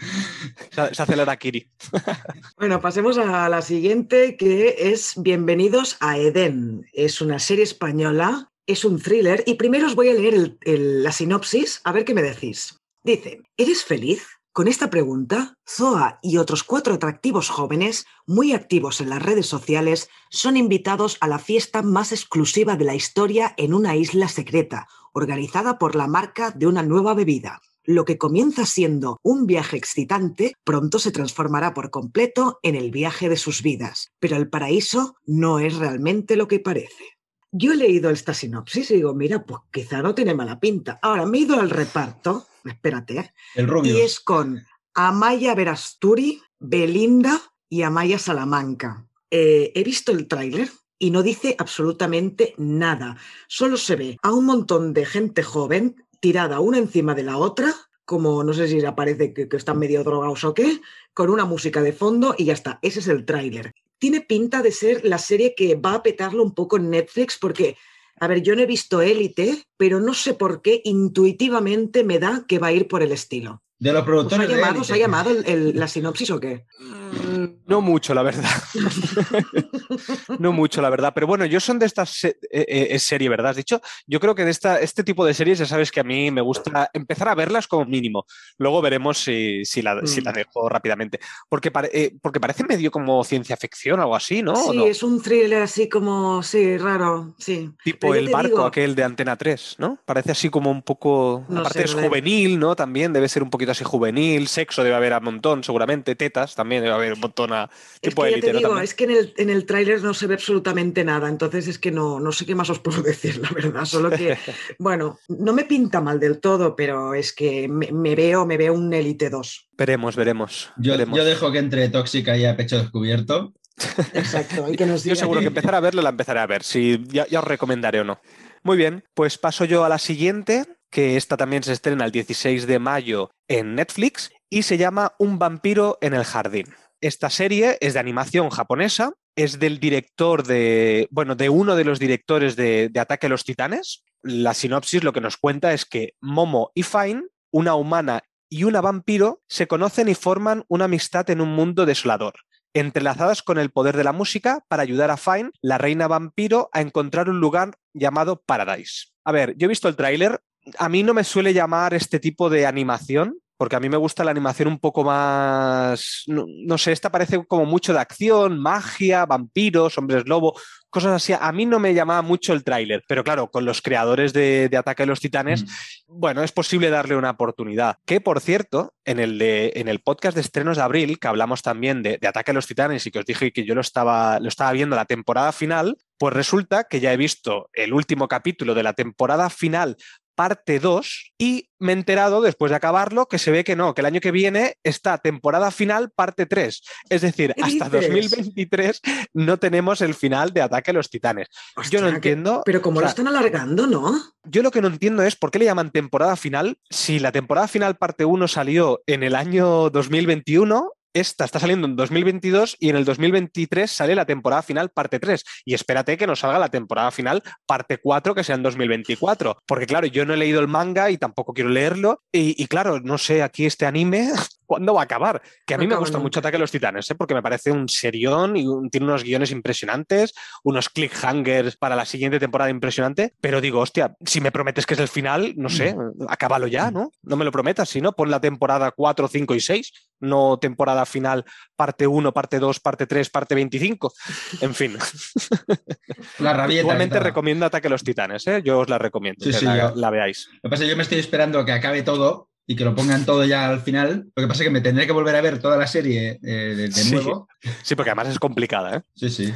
Se acelera Kiri. [laughs] Bueno, pasemos a la siguiente, que es Bienvenidos a Edén. Es una serie española es un thriller y primero os voy a leer la sinopsis a ver qué me decís. Dice, ¿eres feliz? Con esta pregunta, Zoa y otros cuatro atractivos jóvenes, muy activos en las redes sociales, son invitados a la fiesta más exclusiva de la historia en una isla secreta, organizada por la marca de una nueva bebida. Lo que comienza siendo un viaje excitante, pronto se transformará por completo en el viaje de sus vidas. Pero el paraíso no es realmente lo que parece. Yo he leído esta sinopsis y digo, mira, pues quizá no tiene mala pinta. Ahora me he ido al reparto, espérate, ¿eh? el rubio. y es con Amaya Verasturi, Belinda y Amaya Salamanca. Eh, he visto el tráiler y no dice absolutamente nada. Solo se ve a un montón de gente joven tirada una encima de la otra, como no sé si aparece que, que están medio drogados o qué, con una música de fondo y ya está. Ese es el tráiler tiene pinta de ser la serie que va a petarlo un poco en Netflix porque, a ver, yo no he visto Élite, pero no sé por qué intuitivamente me da que va a ir por el estilo. De los productores. ¿Os ha llamado, ¿os ha llamado la sinopsis o qué? Mm, no mucho, la verdad. [laughs] no mucho, la verdad. Pero bueno, yo son de estas series, eh, eh, serie, ¿verdad? Has dicho. Yo creo que de esta, este tipo de series ya sabes que a mí me gusta empezar a verlas como mínimo. Luego veremos si, la, mm. dejo rápidamente. Porque, eh, porque parece medio como ciencia ficción o algo así, ¿no? Sí, es un thriller así como, sí, raro, sí. Tipo el barco aquel de Antena 3, ¿no? Parece así como un poco... aparte es juvenil, ¿no? También debe ser un poquito así juvenil, sexo debe haber a montón seguramente, tetas también debe haber un montón a tipo es que te digo, es que en el, en el tráiler no se ve absolutamente nada, entonces es que no, no sé qué más os puedo [laughs] decir, la verdad, solo que, [laughs] bueno, no me pinta mal del todo, pero es que me, veo, me veo un Elite 2. Veremos, veremos. Yo, dejo que entre tóxica y a pecho descubierto. [laughs] Exacto, y que nos Yo seguro que empezar a verlo la empezaré a ver, si ya, ya os recomendaré o no. Muy bien, pues paso yo a la siguiente, que esta también se estrena el 16 de mayo en Netflix y se llama Un vampiro en el jardín. Esta serie es de animación japonesa, es del director de, bueno, de uno de los directores de, Ataque a los Titanes. La sinopsis lo que nos cuenta es que Momo y Fine, una humana y una vampiro, se conocen y forman una amistad en un mundo desolador entrelazadas con el poder de la música para ayudar a Fine, la reina vampiro, a encontrar un lugar llamado Paradise. A ver, yo he visto el tráiler, a mí no me suele llamar este tipo de animación, porque a mí me gusta la animación un poco más, no, sé, esta parece como mucho de acción, magia, vampiros, hombres lobo, cosas así. A mí no me llamaba mucho el tráiler, pero claro, con los creadores de, Ataque a los Titanes, mm. bueno, es posible darle una oportunidad. Que, por cierto, en el, de, en el podcast de estrenos de abril, que hablamos también de, de, Ataque a los Titanes y que os dije que yo lo estaba, lo estaba viendo la temporada final, pues resulta que ya he visto el último capítulo de la temporada final parte 2 y me he enterado después de acabarlo que se ve que no, que el año que viene está temporada final parte 3. Es decir, hasta 2023 no tenemos el final de Ataque a los Titanes. yo no entiendo. pero como lo están alargando, ¿no? Yo lo que no entiendo es por qué le llaman temporada final si la temporada final parte 1 salió en el año 2021 esta está saliendo en 2022 y en el 2023 sale la temporada final parte 3. Y espérate que nos salga la temporada final parte 4 que sea en 2024. Porque claro, yo no he leído el manga y tampoco quiero leerlo. Y, claro, no sé, aquí este anime, [laughs] ¿cuándo va a acabar? Que a mí me gusta mucho Ataque a los Titanes, ¿eh? porque me parece un serión y tiene unos guiones impresionantes, unos cliffhangers para la siguiente temporada impresionante. Pero digo, hostia, si me prometes que es el final, no sé, mm. acábalo ya, ¿no? No me lo prometas, si no, pon la temporada 4, 5 y 6, no temporada final, parte 1, parte 2, parte 3, parte 25. En fin. [laughs] La rabieta. Igualmente recomiendo Ataque a los Titanes, ¿eh? yo os la recomiendo, que la, veáis. Lo que pasa es que yo me estoy esperando a que acabe todo y que lo pongan todo ya al final. Lo que pasa es que me tendré que volver a ver toda la serie eh, de, nuevo. Sí, porque además es complicada, ¿eh? Sí, sí.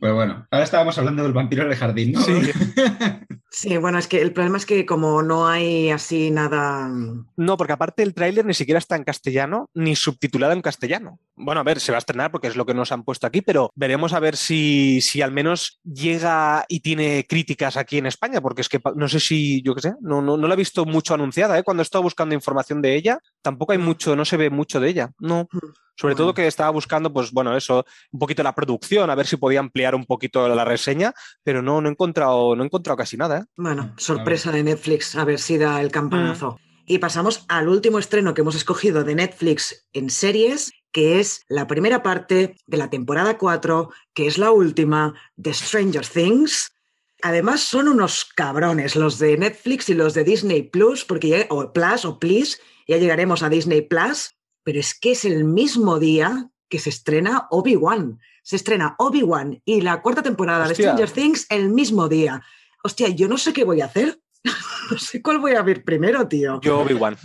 Pues bueno, ahora estábamos hablando del vampiro del jardín, ¿no? Sí. [laughs] Sí, bueno, es que el problema es que como no hay así nada... No, porque aparte el tráiler ni siquiera está en castellano ni subtitulado en castellano. Bueno, a ver, se va a estrenar porque es lo que nos han puesto aquí, pero veremos a ver si, si al menos llega y tiene críticas aquí en España, porque es que no sé si, yo qué sé, no, no, no la he visto mucho anunciada, ¿eh? Cuando he estado buscando información de ella, tampoco hay mucho, no se ve mucho de ella, no. Mm. Sobre todo que estaba buscando, pues bueno, eso, un poquito la producción, a ver si podía ampliar un poquito la reseña, pero no, no he encontrado, no he encontrado casi nada. ¿eh? Bueno, sorpresa de Netflix, a ver si da el campanazo. Mm. Y pasamos al último estreno que hemos escogido de Netflix en series, que es la primera parte de la temporada 4, que es la última de Stranger Things. Además, son unos cabrones los de Netflix y los de Disney Plus, porque ya, o Plus o Please, ya llegaremos a Disney Plus, pero es que es el mismo día que se estrena Obi-Wan. Se estrena Obi-Wan y la cuarta temporada de Stranger Things el mismo día. Hostia, yo no sé qué voy a hacer. [laughs] no sé cuál voy a ver primero, tío. Yo Obi-Wan.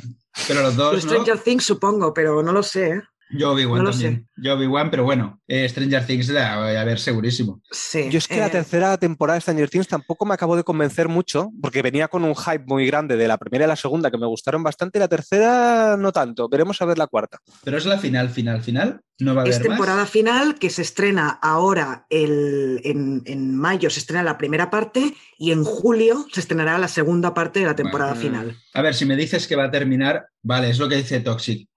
Pero los dos. Stranger Things supongo, pero no lo sé. Yo Obi-Wan también. Yo Obi-Wan, pero bueno, eh, Stranger Things la voy a ver segurísimo. Sí. Yo es que la eh, tercera temporada de Stranger Things tampoco me acabó de convencer mucho, porque venía con un hype muy grande de la primera y la segunda que me gustaron bastante, y la tercera no tanto. Veremos a ver la cuarta. Pero es la final, final, final. No va a haber Es temporada final que se estrena ahora el, en, en, mayo, se estrena la primera parte y en julio se estrenará la segunda parte de la temporada final. A ver, si me dices que va a terminar, vale, es lo que dice Toxic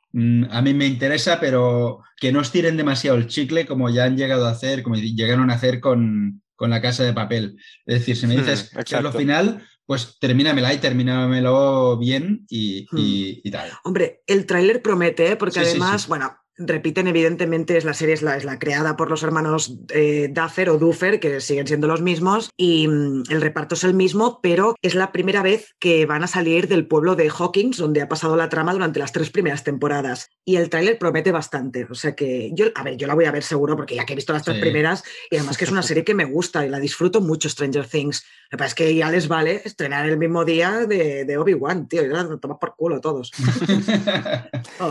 a mí me interesa, pero que no estiren demasiado el chicle como ya han llegado a hacer, como llegaron a hacer con, la casa de papel. Es decir, si me dices hmm, que es lo final, pues termínamela y termínamelo bien y, Hmm. y- y tal. Hombre, el tráiler promete, ¿eh? porque Sí, sí, además, sí. bueno, repiten evidentemente, es la serie es la, es la creada por los hermanos eh, Duffer o Duffer, que siguen siendo los mismos, y mm, el reparto es el mismo, pero es la primera vez que van a salir del pueblo de Hawkins, donde ha pasado la trama durante las tres primeras temporadas. Y el tráiler promete bastante, o sea que yo, a ver, yo la voy a ver seguro, porque ya que he visto las tres Sí. primeras, y además que es una [laughs] serie que me gusta y la disfruto mucho, Stranger Things. Me parece que ya les vale estrenar el mismo día de, de Obi-Wan, tío, y ahora tomas por culo todos. [laughs]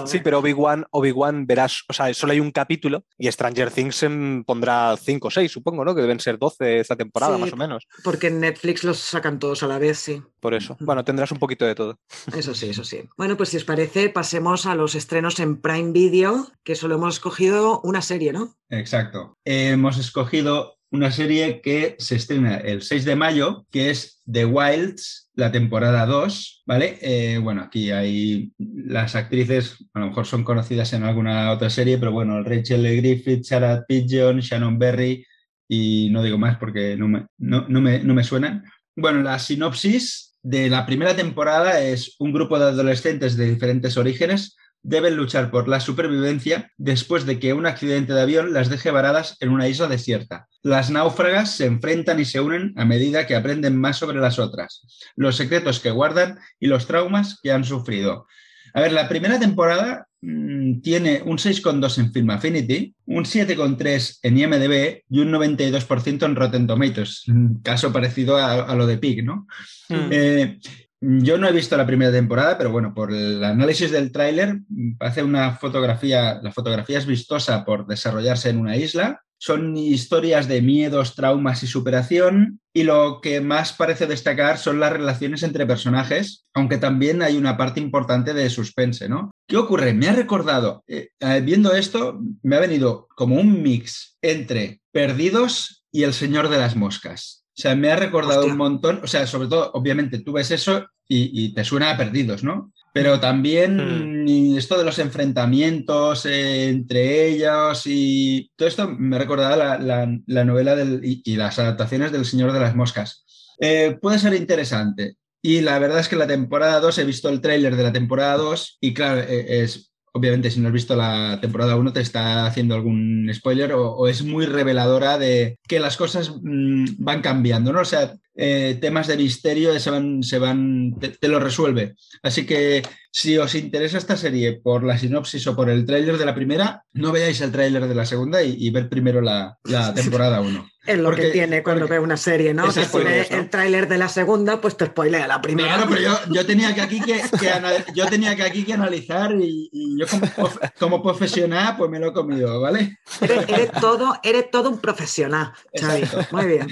Sí, pero Obi-Wan, Obi-Wan verás, o sea, solo hay un capítulo y Stranger Things pondrá 5 o 6, supongo, ¿no? Que deben ser 12 esta temporada, Sí. más o menos. Porque en Netflix los sacan todos a la vez, sí. Por eso. Bueno, tendrás un poquito de todo. Eso sí, eso sí. Bueno, pues si os parece, pasemos a los estrenos en Prime Video, que solo hemos escogido una serie, ¿no? Exacto. Hemos escogido una serie que se estrena el 6 de mayo, que es The Wilds, la temporada 2, ¿vale? Eh, bueno, aquí hay las actrices, a lo mejor son conocidas en alguna otra serie, pero bueno, Rachel Griffith, Sarah Pigeon, Shannon Berry y no digo más porque no me, no, no me, no me suenan. Bueno, la sinopsis de la primera temporada es un grupo de adolescentes de diferentes orígenes deben luchar por la supervivencia después de que un accidente de avión las deje varadas en una isla desierta. Las náufragas se enfrentan y se unen a medida que aprenden más sobre las otras, los secretos que guardan y los traumas que han sufrido. A ver, la primera temporada mmm, tiene un 6,2 en Film Affinity, un 7,3 en IMDb y un 92% en Rotten Tomatoes, un caso parecido a, a lo de Pig, ¿no? Mm. Eh, yo no he visto la primera temporada, pero bueno, por el análisis del tráiler, hace una fotografía, la fotografía es vistosa por desarrollarse en una isla. Son historias de miedos, traumas y superación. Y lo que más parece destacar son las relaciones entre personajes, aunque también hay una parte importante de suspense, ¿no? ¿Qué ocurre? Me ha recordado, eh, eh, viendo esto, me ha venido como un mix entre Perdidos y El Señor de las Moscas. O sea, me ha recordado Hostia. un montón, o sea, sobre todo, obviamente, tú ves eso y, y te suena a perdidos, ¿no? Pero también Mm. y esto de los enfrentamientos eh, entre ellos y todo esto me recordaba la, la- la novela del- y, y las adaptaciones del Señor de las Moscas. Eh, puede ser interesante. Y la verdad es que la temporada 2, he visto el tráiler de la temporada 2 y claro, eh, es, obviamente si no has visto la temporada 1 te está haciendo algún spoiler o, es muy reveladora de que las cosas mm, van cambiando, ¿no? O sea, eh, temas de misterio se van, se van te, lo resuelve. Así que si os interesa esta serie por la sinopsis o por el tráiler de la primera, no veáis el tráiler de la segunda y, y ver primero la, la temporada 1. Es lo Porque- que tiene cuando porque- ve una serie, ¿no? Te pone spoilers, ¿no? el tráiler de la segunda, pues te spoilea la primera. Claro, pero yo, yo tenía que aquí que, [laughs] que yo tenía que aquí que analizar y, y yo como, prof- como profesional pues me lo he comido, ¿vale? Eres, eres todo, eres todo un profesional, Xavi. Exacto. Muy bien,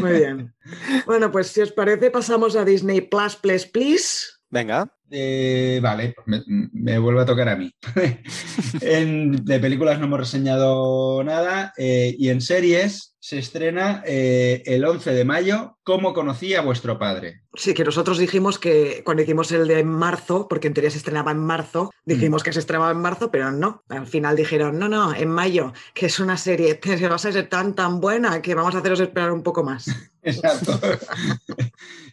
muy bien. Bueno, pues si os parece, pasamos a Disney Plus, please, please. Venga. Eh, vale, me, me vuelve a tocar a mí. [laughs] En- de películas no hemos reseñado nada eh, y en series se estrena eh, el 11 de mayo ¿Cómo conocí a vuestro padre? Sí, que nosotros dijimos que cuando hicimos el de marzo, porque en teoría se estrenaba en marzo, dijimos que se estrenaba en marzo, pero no. Al final dijeron, no, no, en mayo, que es una serie [laughs] que va a ser tan, tan buena que vamos a haceros esperar un poco más. [laughs] Exacto.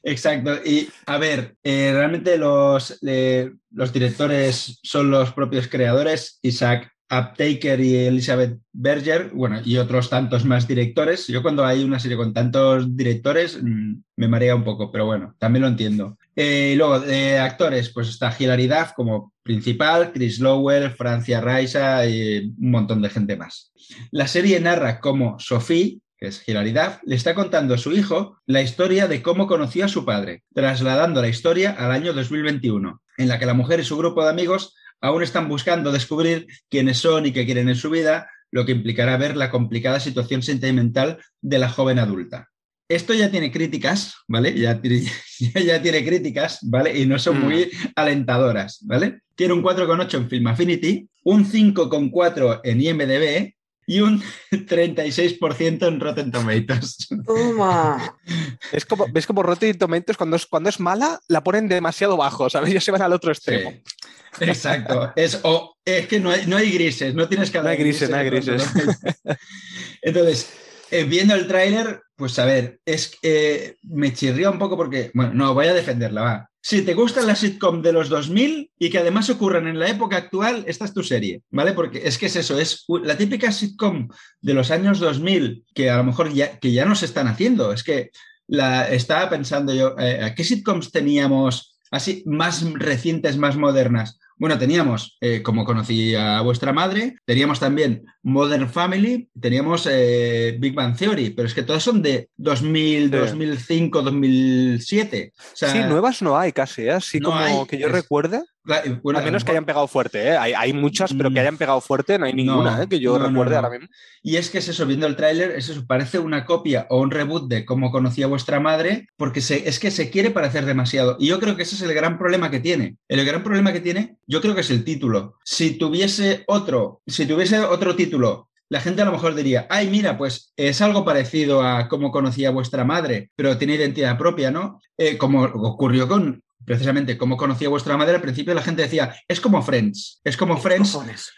Exacto. Y a ver, realmente los, eh, los directores son los propios creadores, Isaac Uptaker y Elizabeth Berger, bueno, y otros tantos más directores. Yo cuando hay una serie con tantos directores mm, me marea un poco, pero bueno, también lo entiendo. Eh, y luego, de actores, pues está Hilary Duff como principal, Chris Lowell, Francia Raisa y un montón de gente más. La serie narra cómo Sophie, que es Hilary Duff, le está contando a su hijo la historia de cómo conoció a su padre, trasladando la historia al año 2021, en la que la mujer y su grupo de amigos aún están buscando descubrir quiénes son y qué quieren en su vida, lo que implicará ver la complicada situación sentimental de la joven adulta. Esto ya tiene críticas, ¿vale? Ya tiene, [laughs] ya tiene críticas, ¿vale? Y no son muy alentadoras, ¿vale? Tiene un 4,8 en Film Affinity, un 5,4 en IMDb y un [laughs] 36% en Rotten Tomatoes. Toma. Es como, ¿Ves como Rotten Tomatoes cuando es, cuando es mala la ponen demasiado bajo, ¿sabes? Ya se van al otro extremo. Sí, exacto. Es, o, es que no hay, no hay grises, no tienes que No hay grises, no hay grises. Entonces, eh, viendo el tráiler, Pues a ver, es que me chirría un poco porque, bueno, no, voy a defenderla, va. Si te gustan las sitcom de los 2000 y que además ocurren en la época actual, esta es tu serie, ¿vale? Porque es que es eso, es la típica sitcom de los años 2000 que a lo mejor ya, que ya no se están haciendo. Es que la, estaba pensando yo, eh, ¿qué sitcoms teníamos así más recientes, más modernas? Bueno, teníamos, eh, como conocí a vuestra madre, teníamos también Modern Family, teníamos eh, Big Bang Theory, pero es que todas son de 2000, 2005, 2007. sí, nuevas no hay casi, ¿eh? así como que yo recuerde. A menos que hayan pegado fuerte, ¿eh? hay, muchas, pero que mm. hayan pegado fuerte no hay ninguna ¿eh? que yo recuerde ahora mismo. Y es que es eso, viendo el tráiler, es eso, parece una copia o un reboot de cómo conocía vuestra madre, porque es que se quiere parecer demasiado. Y yo creo que ese es el gran problema que tiene. El gran problema que tiene, yo creo que es el título. Si tuviese otro, si tuviese otro título la gente a lo mejor diría, ay, mira, pues es algo parecido a cómo conocía vuestra madre, pero tiene identidad propia, ¿no? Eh, como ocurrió con precisamente cómo conocía vuestra madre, al principio la gente decía, es como Friends, es como Friends.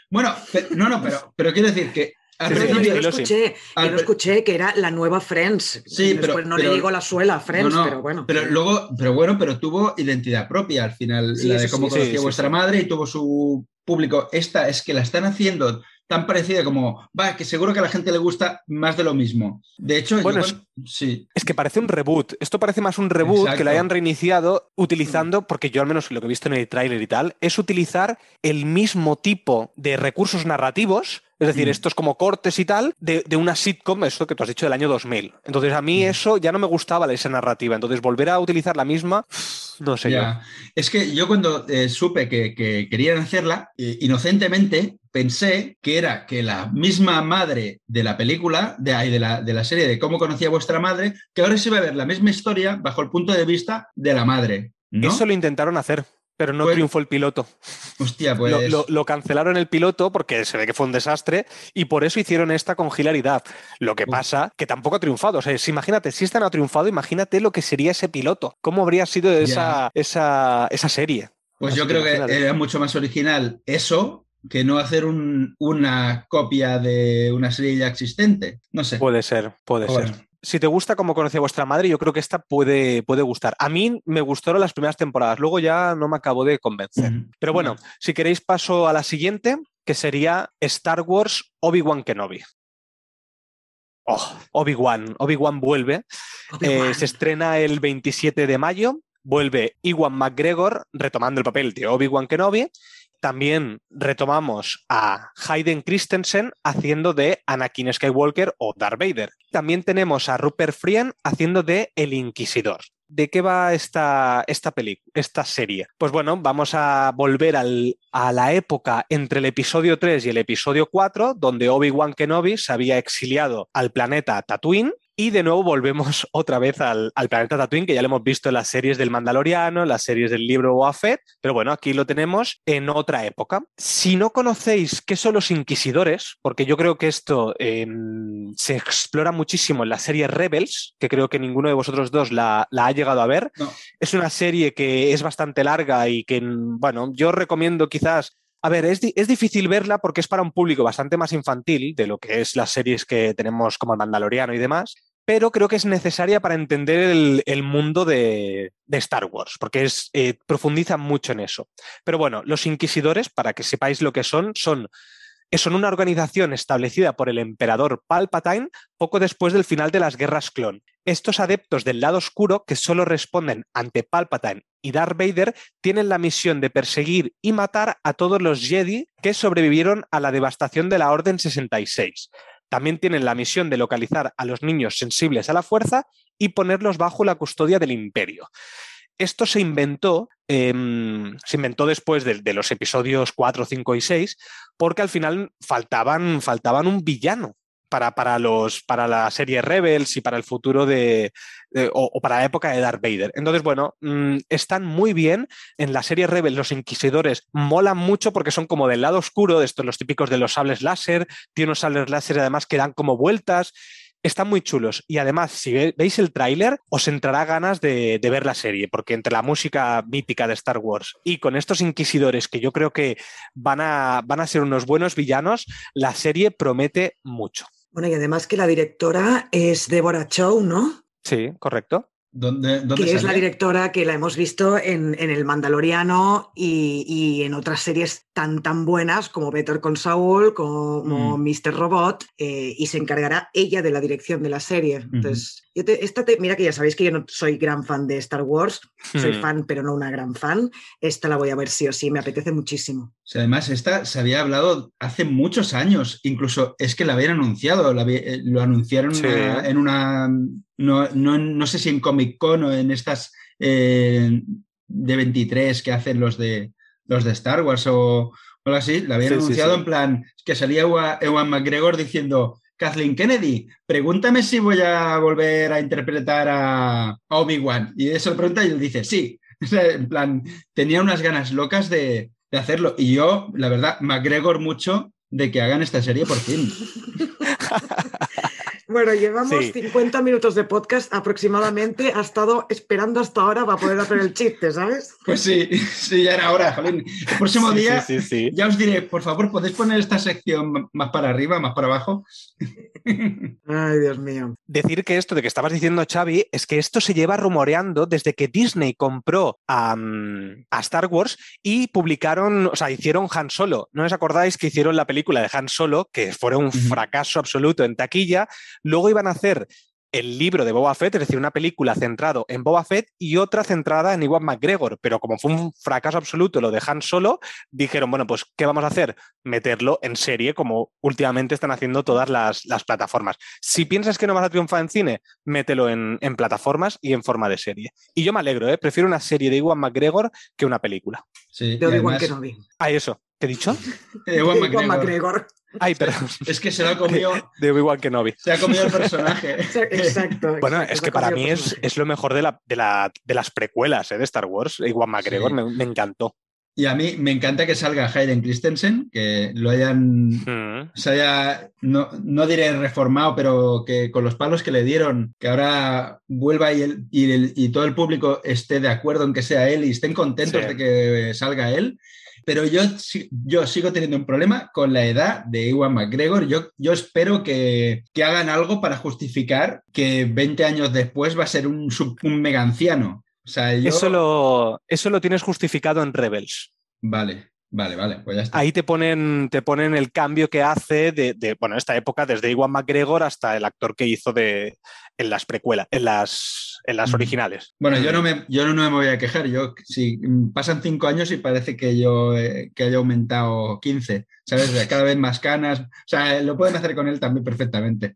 Bueno, no, no, pero, pero quiero decir que yo, lo escuché, yo lo escuché que era la nueva Friends. Sí, pero no le digo la suela Friends, pero bueno. Pero luego, pero bueno, pero tuvo identidad propia al final, la de cómo conocía vuestra madre y tuvo su público. Esta es que la están haciendo tan parecida como, va, que seguro que a la gente le gusta más de lo mismo. De hecho, bueno, es, sí. es que parece un reboot. Esto parece más un reboot que lo hayan reiniciado utilizando, porque yo al menos lo que he visto en el tráiler y tal, es utilizar el mismo tipo de recursos narrativos es decir, mm. esto es como cortes y tal de, una sitcom, eso que tú has dicho del año 2000. Entonces a mí mm. eso ya no me gustaba esa narrativa. Entonces volver a utilizar la misma, no sé. Es que yo cuando eh, supe que, querían hacerla, eh, inocentemente pensé que era que la misma madre de la película, de, de, la, de la serie de cómo conocía vuestra madre, que ahora se va a ver la misma historia bajo el punto de vista de la madre. Eso lo intentaron hacer pero no pues triunfó el piloto. Hostia, pues. Lo, cancelaron el piloto porque se ve que fue un desastre y por eso hicieron esta con hilaridad. Lo que pasa que tampoco ha triunfado. O sea, imagínate, si esta no ha triunfado, imagínate lo que sería ese piloto. ¿Cómo habría sido esa, esa, serie? Pues yo creo que era mucho más original eso que no hacer una copia de una serie ya existente. No sé. Puede ser, puede ser si te gusta como conocía vuestra madre, yo creo que esta puede, puede gustar. A mí me gustaron las primeras temporadas, luego ya no me acabo de convencer. Pero bueno, si queréis paso a la siguiente, que sería Star Wars Obi-Wan Kenobi. Oh, Obi-Wan, Obi-Wan vuelve. Eh, se estrena el 27 de mayo. Vuelve Iwan McGregor retomando el papel de Obi-Wan Kenobi también retomamos a Hayden Christensen haciendo de Anakin Skywalker o Darth Vader. También tenemos a Rupert Friend haciendo de El Inquisidor. ¿De qué va esta, esta película, esta serie? Pues bueno, vamos a volver a la época entre el episodio 3 y el episodio 4, donde Obi-Wan Kenobi se había exiliado al planeta Tatooine y de nuevo volvemos [laughs] otra vez al, planeta Tatooine, que ya lo hemos visto en las series del Mandaloriano, en las series del libro Boafet, pero bueno, aquí lo tenemos en otra época. Si no conocéis qué son los inquisidores, porque yo creo que esto em, se explora muchísimo en la serie Rebels, que creo que ninguno de vosotros dos la, ha llegado a ver, es una serie que es bastante larga y que, bueno, yo recomiendo quizás a ver, es, difícil verla porque es para un público bastante más infantil de lo que es las series que tenemos como el Mandaloriano y demás, pero creo que es necesaria para entender el, mundo de, Star Wars, porque eh, profundiza mucho en eso. Pero bueno, los inquisidores, para que sepáis lo que son, son son una organización establecida por el emperador Palpatine poco después del final de las guerras clon. Estos adeptos del lado oscuro, que solo responden ante Palpatine y Darth Vader, tienen la misión de perseguir y matar a todos los Jedi que sobrevivieron a la devastación de la Orden 66. También tienen la misión de localizar a los niños sensibles a la fuerza y ponerlos bajo la custodia del imperio. Esto se inventó, em, se inventó después de, los episodios 4, 5 y 6, porque al final faltaban, faltaban un villano para, para, los, para la serie Rebels y para el futuro de, o, para la época de Darth Vader. Entonces, bueno, mm, están muy bien. En la serie Rebels los inquisidores molan mucho porque son como del lado oscuro, de estos los típicos de los sables láser, tiene unos sables láser además que dan como vueltas. Están muy chulos y además, si veis el tráiler, os entrará ganas de, de, ver la serie, porque entre la música mítica de Star Wars y con estos inquisidores que yo creo que van a, van a ser unos buenos villanos, la serie promete mucho. Bueno, y además que la directora es Deborah Chow, ¿no? Sí, correcto. ¿Dónde, dónde que es la directora que la hemos visto en, en El Mandaloriano y, y en otras series tan tan buenas como Better Call Saul, como Mm. Mr. Robot, eh, y se encargará ella de la dirección de la serie. Entonces, yo te- esta te- mira que ya sabéis que yo no soy gran fan de Star Wars, soy Hmm. fan pero no una gran fan. Esta la voy a ver sí o sí, me apetece muchísimo. Sea, además, esta se había hablado hace muchos años, incluso es que la habían anunciado, la eh, lo anunciaron Sí. una- en una, no, no, no sé si en Comic Con o en estas eh, de 23 que hacen los de, los de Star Wars o, o así, la habían Sí, anunciado sí. en plan que salía Ewan, Ewan McGregor diciendo, Kathleen Kennedy, pregúntame si voy a volver a interpretar a, Obi-Wan. Y eso le pregunta y él dice, sí. [laughs] En plan, tenía unas ganas locas de, de hacerlo. Y yo, la verdad, McGregor mucho de que hagan esta serie por fin. [laughs] Bueno, llevamos Sí. 50 minutos de podcast aproximadamente. Ha estado esperando hasta ahora para poder hacer el chiste, ¿sabes? Pues sí, [laughs] sí, ya era hora, jolín. El próximo Sí, día sí, sí, sí. ya os diré, por favor, ¿podéis poner esta sección más para arriba, más para abajo? [laughs] Ay, Dios mío. Decir que esto de que estabas diciendo, Xavi, es que esto se lleva rumoreando desde que Disney compró a, mm, a Star Wars y publicaron, o sea, hicieron Han Solo. ¿No os acordáis que hicieron la película de Han Solo, que fue un fracaso absoluto en taquilla? Luego iban a hacer el libro de Boba Fett, es decir, una película centrado en Boba Fett y otra centrada en Iwan McGregor, pero como fue un fracaso absoluto lo de Han Solo, dijeron, bueno, pues, ¿qué vamos a hacer? Meterlo en serie, como últimamente están haciendo todas las, las plataformas. Si piensas que no vas a triunfar en cine, mételo en, en plataformas y en forma de serie. Y yo me alegro, ¿eh? prefiero una serie de Iwan McGregor que una película. Sí, De y Obi-Wan además, Kenobi. Ah, eso. ¿Qué he dicho? [laughs] Ewan Ewan [laughs] McGregor. McGregor. Ay, perdón. [laughs] Es que se lo ha comido, De Obi-Wan Kenobi. se ha comido el personaje. Exacto. Bueno, exacto, es que para mí es, es lo mejor de, la, de, la- de las precuelas ¿eh? de Star Wars. Iwan McGregor Sí. me, me encantó. Y a mí me encanta que salga Hayden Christensen, que lo hayan, Mm. se haya, no, no diré reformado, pero que con los palos que le dieron, que ahora vuelva y, el- y, el- y todo el público esté de acuerdo en que sea él y estén contentos Sí. de que salga él. Pero yo, yo sigo teniendo un problema con la edad de Ewan McGregor. Yo, yo espero que, que hagan algo para justificar que 20 años después va a ser un, sub- un mega anciano. O sea, yo... Eso, lo, eso lo tienes justificado en Rebels. Vale, vale, vale, pues ya está. Ahí te ponen, te ponen el cambio que hace de, de, bueno, esta época, desde Iwan McGregor hasta el actor que hizo de, en las precuelas, en las, en las Mm. originales. Bueno, yo no me, yo no me voy a quejar. Yo, si pasan cinco años y parece que yo eh, que haya aumentado 15, ¿sabes? Cada vez más canas. O sea, lo pueden hacer con él también perfectamente.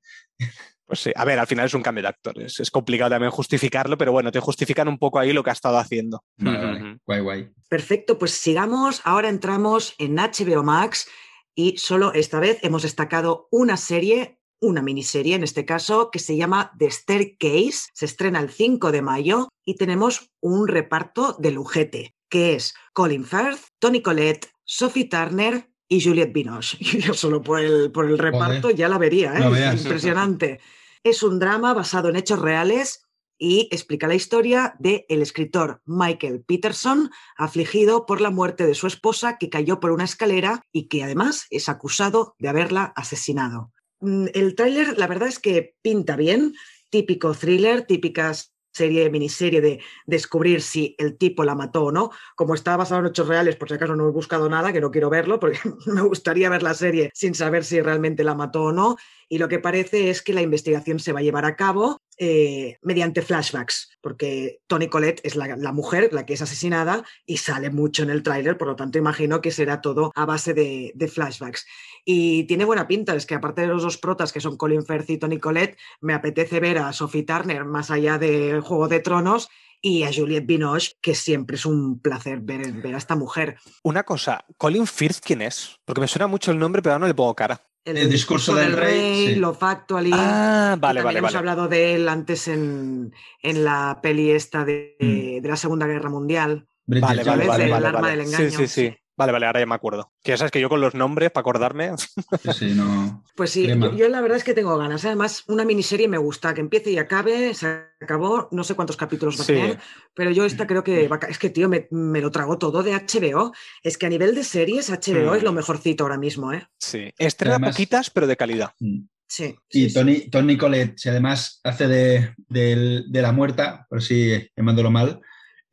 Pues sí, a ver, al final es un cambio de actores. Es complicado también justificarlo, pero bueno, te justifican un poco ahí lo que ha estado haciendo. Vale, vale. Guay, guay. Perfecto, pues sigamos. Ahora entramos en HBO Max y solo esta vez hemos destacado una serie, una miniserie en este caso, que se llama The Staircase. Se estrena el 5 de mayo y tenemos un reparto de lujete, que es Colin Firth, Tony Collette, Sophie Turner y Juliette Binoche. Y [laughs] yo solo por el, por el reparto ya la vería, ¿eh? No veas. Impresionante. Es un drama basado en hechos reales y explica la historia del el escritor Michael Peterson, afligido por la muerte de su esposa que cayó por una escalera y que además es acusado de haberla asesinado. Mm, El tráiler, la verdad es que pinta bien, típico thriller, típicas serie, miniserie de descubrir si el tipo la mató o no. Como está basado en hechos reales, por si acaso no he buscado nada, que no quiero verlo, porque [laughs] me gustaría ver la serie sin saber si realmente la mató o no. Y lo que parece es que la investigación se va a llevar a cabo eh, mediante flashbacks, porque Tony Collette es la, mujer, la que es asesinada, y sale mucho en el tráiler, por lo tanto imagino que será todo a base de, flashbacks. Y tiene buena pinta, es que aparte de los dos protas, que son Colin Firth y Tony Collette, me apetece ver a Sophie Turner más allá de Juego de Tronos y a Juliette Binoche, que siempre es un placer ver, ver a esta mujer. Una cosa, Colin Firth, ¿quién es? Porque me suena mucho el nombre, pero ahora no le pongo cara. El, el discurso, del, del rey, rey sí. Love Actually. Ah, vale, vale, hemos vale. hablado de él antes en, en la peli esta de, mm. de, la Segunda Guerra Mundial. Vale, vale, vale, vale, el vale, arma vale. del engaño. Sí, sí, sí. Vale, vale, ahora ya me acuerdo. Que ya sabes que yo con los nombres, para acordarme. Sí, sí, no. [laughs] Pues sí, yo, yo, la verdad es que tengo ganas. Además, una miniserie me gusta, que empiece y acabe, se acabó, no sé cuántos capítulos va a sí. tener, pero yo esta creo que va a... Es que, tío, me, me, lo trago todo de HBO. Es que a nivel de series, HBO mm. es lo mejorcito ahora mismo, ¿eh? Sí, estrena Además, poquitas, pero de calidad. Mm. Sí. Y sí, Tony, Tony Collette, si además hace de, de- de la muerta, por si llamándolo mal,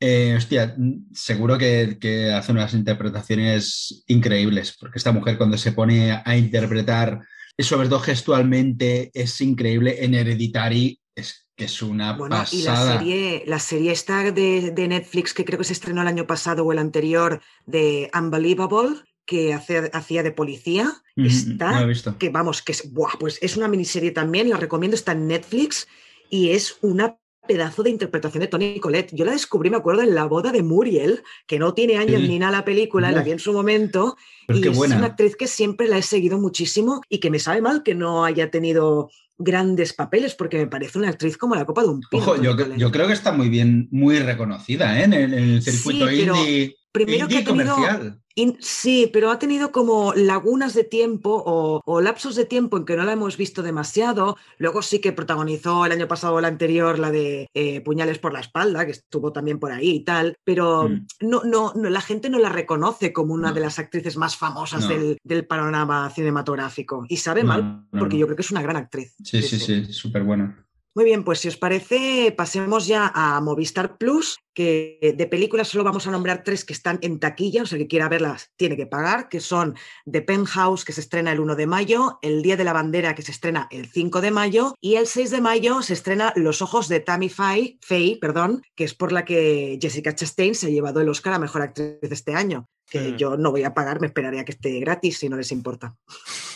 eh, hostia, seguro que, que hace unas interpretaciones increíbles, porque esta mujer cuando se pone a interpretar, sobre todo gestualmente, es increíble. En Hereditary es que es una Bueno, y la pasada. serie, la serie esta de, de Netflix, que creo que se estrenó el año pasado o el anterior, de Unbelievable, que hace- hacía de policía, Mm, está, no lo he visto. que vamos, que es, buah, pues es una miniserie también, la recomiendo, está en Netflix y es una pedazo de interpretación de Tony Collette. Yo la descubrí, me acuerdo, en la boda de Muriel, que no tiene años Sí. ni nada la película, la vi en su momento, Pero y es buena. una actriz que siempre la he seguido muchísimo y que me sabe mal que no haya tenido grandes papeles, porque me parece una actriz como la copa de un pino. Ojo, yo, creo que está muy bien, muy reconocida ¿eh? en, el, en el Sí, circuito pero indie, Primero que ha tenido, comercial. Sí, pero ha tenido como lagunas de tiempo o, o lapsos de tiempo en que no la hemos visto demasiado. Luego sí que protagonizó el año pasado o el anterior la de eh, Puñales por la espalda, que estuvo también por ahí y tal, pero Mm. no, no, no, la gente no la reconoce como una No. de las actrices más famosas No. del, del panorama cinematográfico. Y sabe mal, porque yo creo que es una gran actriz. Sí, sí, sí, súper buena. Muy bien, pues si os parece, pasemos ya a Movistar Plus, que de películas solo vamos a nombrar tres que están en taquilla, o sea, que quiera verlas tiene que pagar, que son The Penthouse, que se estrena el 1 de mayo, El Día de la Bandera, que se estrena el 5 de mayo, y el 6 de mayo se estrena Los Ojos de Tammy Faye, Faye perdón, que es por la que Jessica Chastain se ha llevado el Oscar a Mejor Actriz de este año. Que Mm. yo no voy a pagar, me esperaría que esté gratis si no les importa.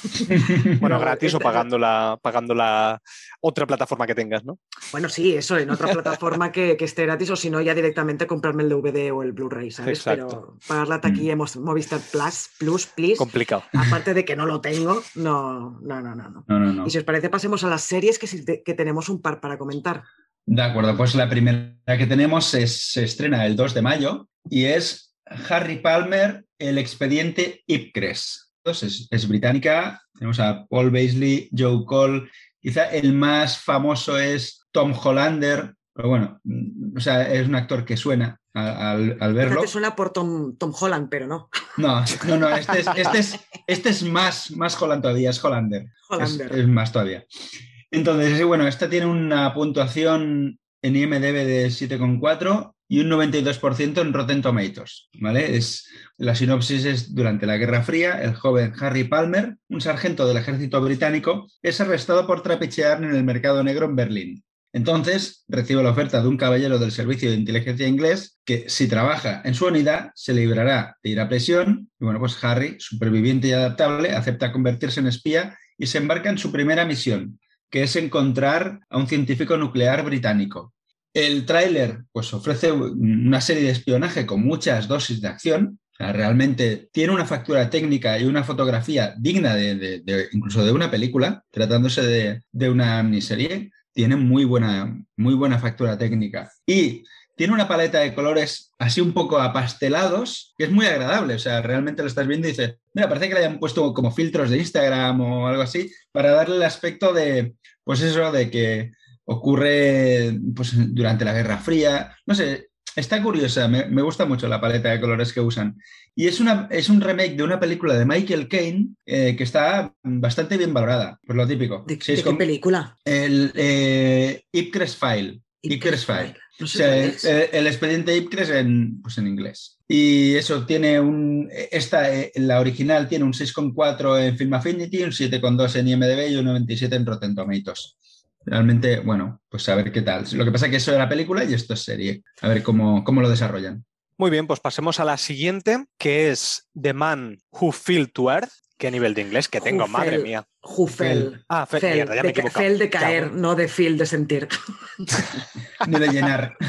[laughs] Bueno, No, [laughs] gratis o pagando la, pagando la otra plataforma que tengas, ¿no? Bueno, sí, eso en otra plataforma que, que esté gratis o si no ya directamente comprarme el DVD o el Blu-ray, ¿sabes? Exacto. Pero pagar la taquilla hemos Movistar Plus, Plus, please. Complicado. Aparte de que no lo tengo, no, no, no, no. no. No, no, no. Y si os parece, pasemos a las series que, te- que tenemos un par para comentar. De acuerdo, pues la primera que tenemos es- se estrena el 2 de mayo y es Harry Palmer, el expediente Ipcres. Es, es británica, tenemos a Paul Baisley, Joe Cole, quizá el más famoso es Tom Hollander, pero bueno, mm, o sea, es un actor que suena al, al verlo. Te suena por Tom, Tom Holland, pero no. No, no, no, este es, este es, este es más, más Holland todavía, es Hollander. Es, Hollander. es más todavía. Entonces, bueno, esta tiene una puntuación en IMDB de 7,4 y un 92% en Rotten Tomatoes, ¿vale? Es, la sinopsis es, durante la Guerra Fría, el joven Harry Palmer, un sargento del ejército británico, es arrestado por trapichear en el mercado negro en Berlín. Entonces, recibe la oferta de un caballero del Servicio de Inteligencia inglés que, si trabaja en su unidad, se librará de ir a prisión. Y bueno, pues Harry, superviviente y adaptable, acepta convertirse en espía y se embarca en su primera misión, que es encontrar a un científico nuclear británico. El tráiler pues, ofrece una serie de espionaje con muchas dosis de acción. O sea, realmente tiene una factura técnica y una fotografía digna de, de- de- incluso de una película, tratándose de, de una miniserie. Tiene muy buena, muy buena factura técnica. Y tiene una paleta de colores así un poco apastelados, que es muy agradable. O sea, realmente lo estás viendo y dices, mira, parece que le hayan puesto como filtros de Instagram o algo así, para darle el aspecto de, pues eso, de que ocurre pues, durante la Guerra Fría. No sé, está curiosa, me, me gusta mucho la paleta de colores que usan. Y es, una, es un remake de una película de Michael Caine eh, que está bastante bien valorada, por lo típico. ¿De, de qué película? el eh, Ipcres File. Ipcres File. No O sé sea, cuál el, el expediente Ipcres en, pues en inglés. Y eso tiene un. Esta, eh, la original tiene un 6,4 en Film Affinity, un 7,2 en IMDb y un 97 en Rotten Tomatoes. Realmente, bueno, pues a ver qué tal. Lo que pasa es que eso era película y esto es serie. A ver cómo, cómo lo desarrollan. Muy bien, pues pasemos a la siguiente, que es The Man Who Fell to Earth. ¿Qué nivel de inglés que tengo? Madre mía. Jufel. Ah, fe- Fel, mierda, ya me he de, ca- equivocado. fel de caer, no de feel de sentir. [laughs] Ni de llenar. [laughs]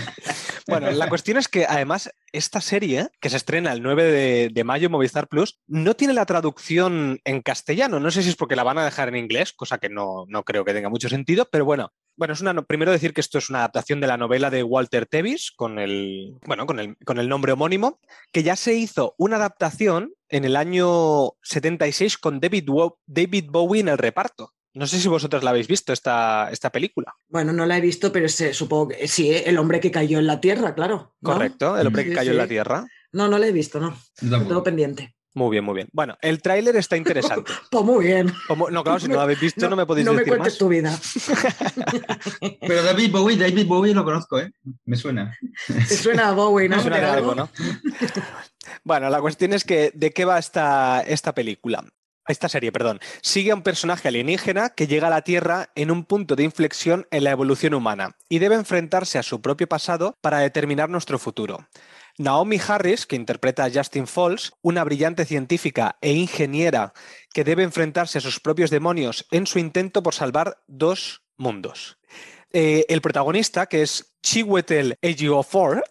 Bueno, la cuestión es que además esta serie, que se estrena el 9 de, de mayo en Movistar Plus, no tiene la traducción en castellano. No sé si es porque la van a dejar en inglés, cosa que no, no creo que tenga mucho sentido, pero bueno. Bueno, es una, no- primero decir que esto es una adaptación de la novela de Walter Tevis con el, bueno, con el, con el nombre homónimo, que ya se hizo una adaptación en el año 76 con David, Wo- David Bowie en el reparto. No sé si vosotros la habéis visto, esta, esta película. Bueno, no la he visto, pero se- supongo que sí, ¿eh? el hombre que cayó en la tierra, claro. ¿no? Correcto, el hombre que cayó sí. en la Tierra. No, no la he visto, no. Pendiente. Muy bien, muy bien. Bueno, el tráiler está interesante. [laughs] pues muy bien. no, claro, si no lo habéis visto no, me podéis decir No me cuentes tu vida. [laughs] Pero David Bowie, David Bowie lo conozco, ¿eh? Me suena. Te suena a Bowie, ¿no? Me suena de algo, ¿no? [laughs] bueno, la cuestión es que, ¿de qué va esta, esta película? Esta serie, perdón, sigue a un personaje alienígena que llega a la Tierra en un punto de inflexión en la evolución humana y debe enfrentarse a su propio pasado para determinar nuestro futuro. Naomi Harris, que interpreta a Justin Falls, una brillante científica e ingeniera que debe enfrentarse a sus propios demonios en su intento por salvar dos mundos. Eh, el protagonista, que es Chiwetel Ejiofor,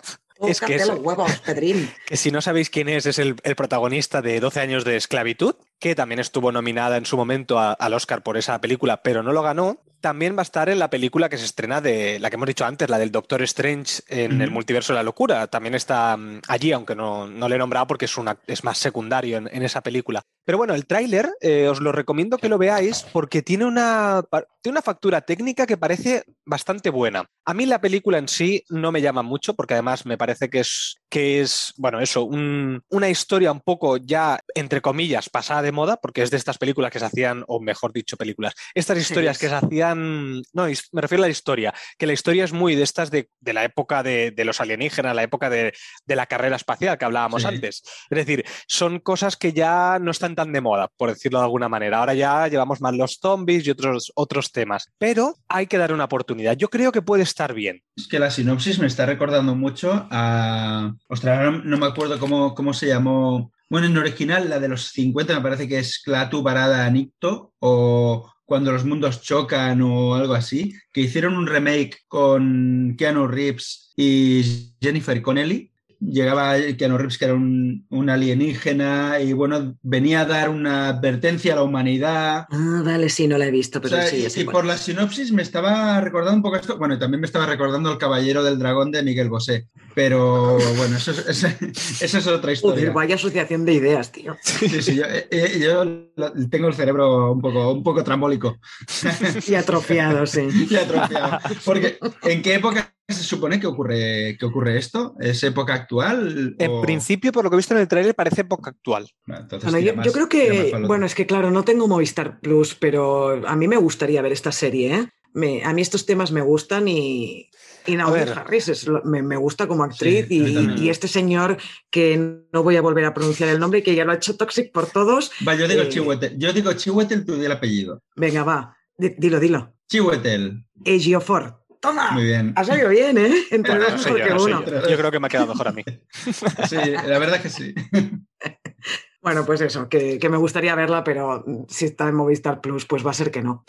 es que, es, los huevos, Pedrín. que si no sabéis quién es, es el, protagonista de 12 años de esclavitud, que también estuvo nominada en su momento al Oscar por esa película, pero no lo ganó. También va a estar en la película que se estrena de la que hemos dicho antes, la del Doctor Strange en el multiverso de la locura. También está mm, allí, aunque no, no le he nombrado porque es, una, es más secundario en, esa película. Pero bueno, el tráiler eh, os lo recomiendo que lo veáis porque tiene una, tiene una factura técnica que parece bastante buena. A mí la película en sí no me llama mucho porque además me parece que es, que es bueno, eso, una historia un poco ya, entre comillas, pasada de moda porque es de estas películas que se hacían, o mejor dicho, películas, estas historias que se hacían, no, me refiero a la historia, que la historia es muy de estas de, la época de, los alienígenas, la época de, la carrera espacial que hablábamos antes. Es decir, son cosas que ya no están tan de moda, por decirlo de alguna manera. Ahora ya llevamos más los zombies y otros, otros temas, pero hay que dar una oportunidad. Yo creo que puede estar bien. Es que la sinopsis me está recordando mucho a... Ostras, no me acuerdo cómo, cómo se llamó. Bueno, en original, la de los 50 me parece que es Clatu Parada Nicto o Cuando los mundos chocan o algo así, que hicieron un remake con Keanu Reeves y Jennifer Connelly llegaba Keanu Reeves, que era un, alienígena, y bueno, venía a dar una advertencia a la humanidad. Ah, vale, sí, no la he visto, pero sí. Y, por la sinopsis me estaba recordando un poco esto, bueno, también me estaba recordando El Caballero del Dragón de Miguel Bosé, pero [laughs] bueno, eso es, [laughs] eso es otra historia. vaya asociación de ideas, tío. Sí, sí, yo, eh, eh, tengo el cerebro un poco, un poco trambólico. Y atrofiado, sí. [laughs] Y atrofiado. Porque, ¿en qué época se supone que ocurre, que ocurre esto? ¿Es época actual? En principio, por lo que he visto en el trailer, parece época actual. yo, creo que, bueno, es que claro, no tengo Movistar Plus, pero a mí me gustaría ver esta serie. ¿eh? a mí estos temas me gustan y, y Naomi Harris me, gusta como actriz y, este señor que no voy a volver a pronunciar el nombre y que ya lo ha hecho Toxic por todos. Va, yo digo eh, Yo digo Chihuetel, tú di el apellido. Venga, va. dilo, dilo. Chihuetel. Ejiofor. Toma. Muy bien. Ha salido bien, ¿eh? Entre dos uno. Yo creo que me ha quedado mejor a mí. [laughs] sí, la verdad que sí. [laughs] Bueno, pues eso, que, me gustaría verla, pero si está en Movistar Plus, pues va a ser que no.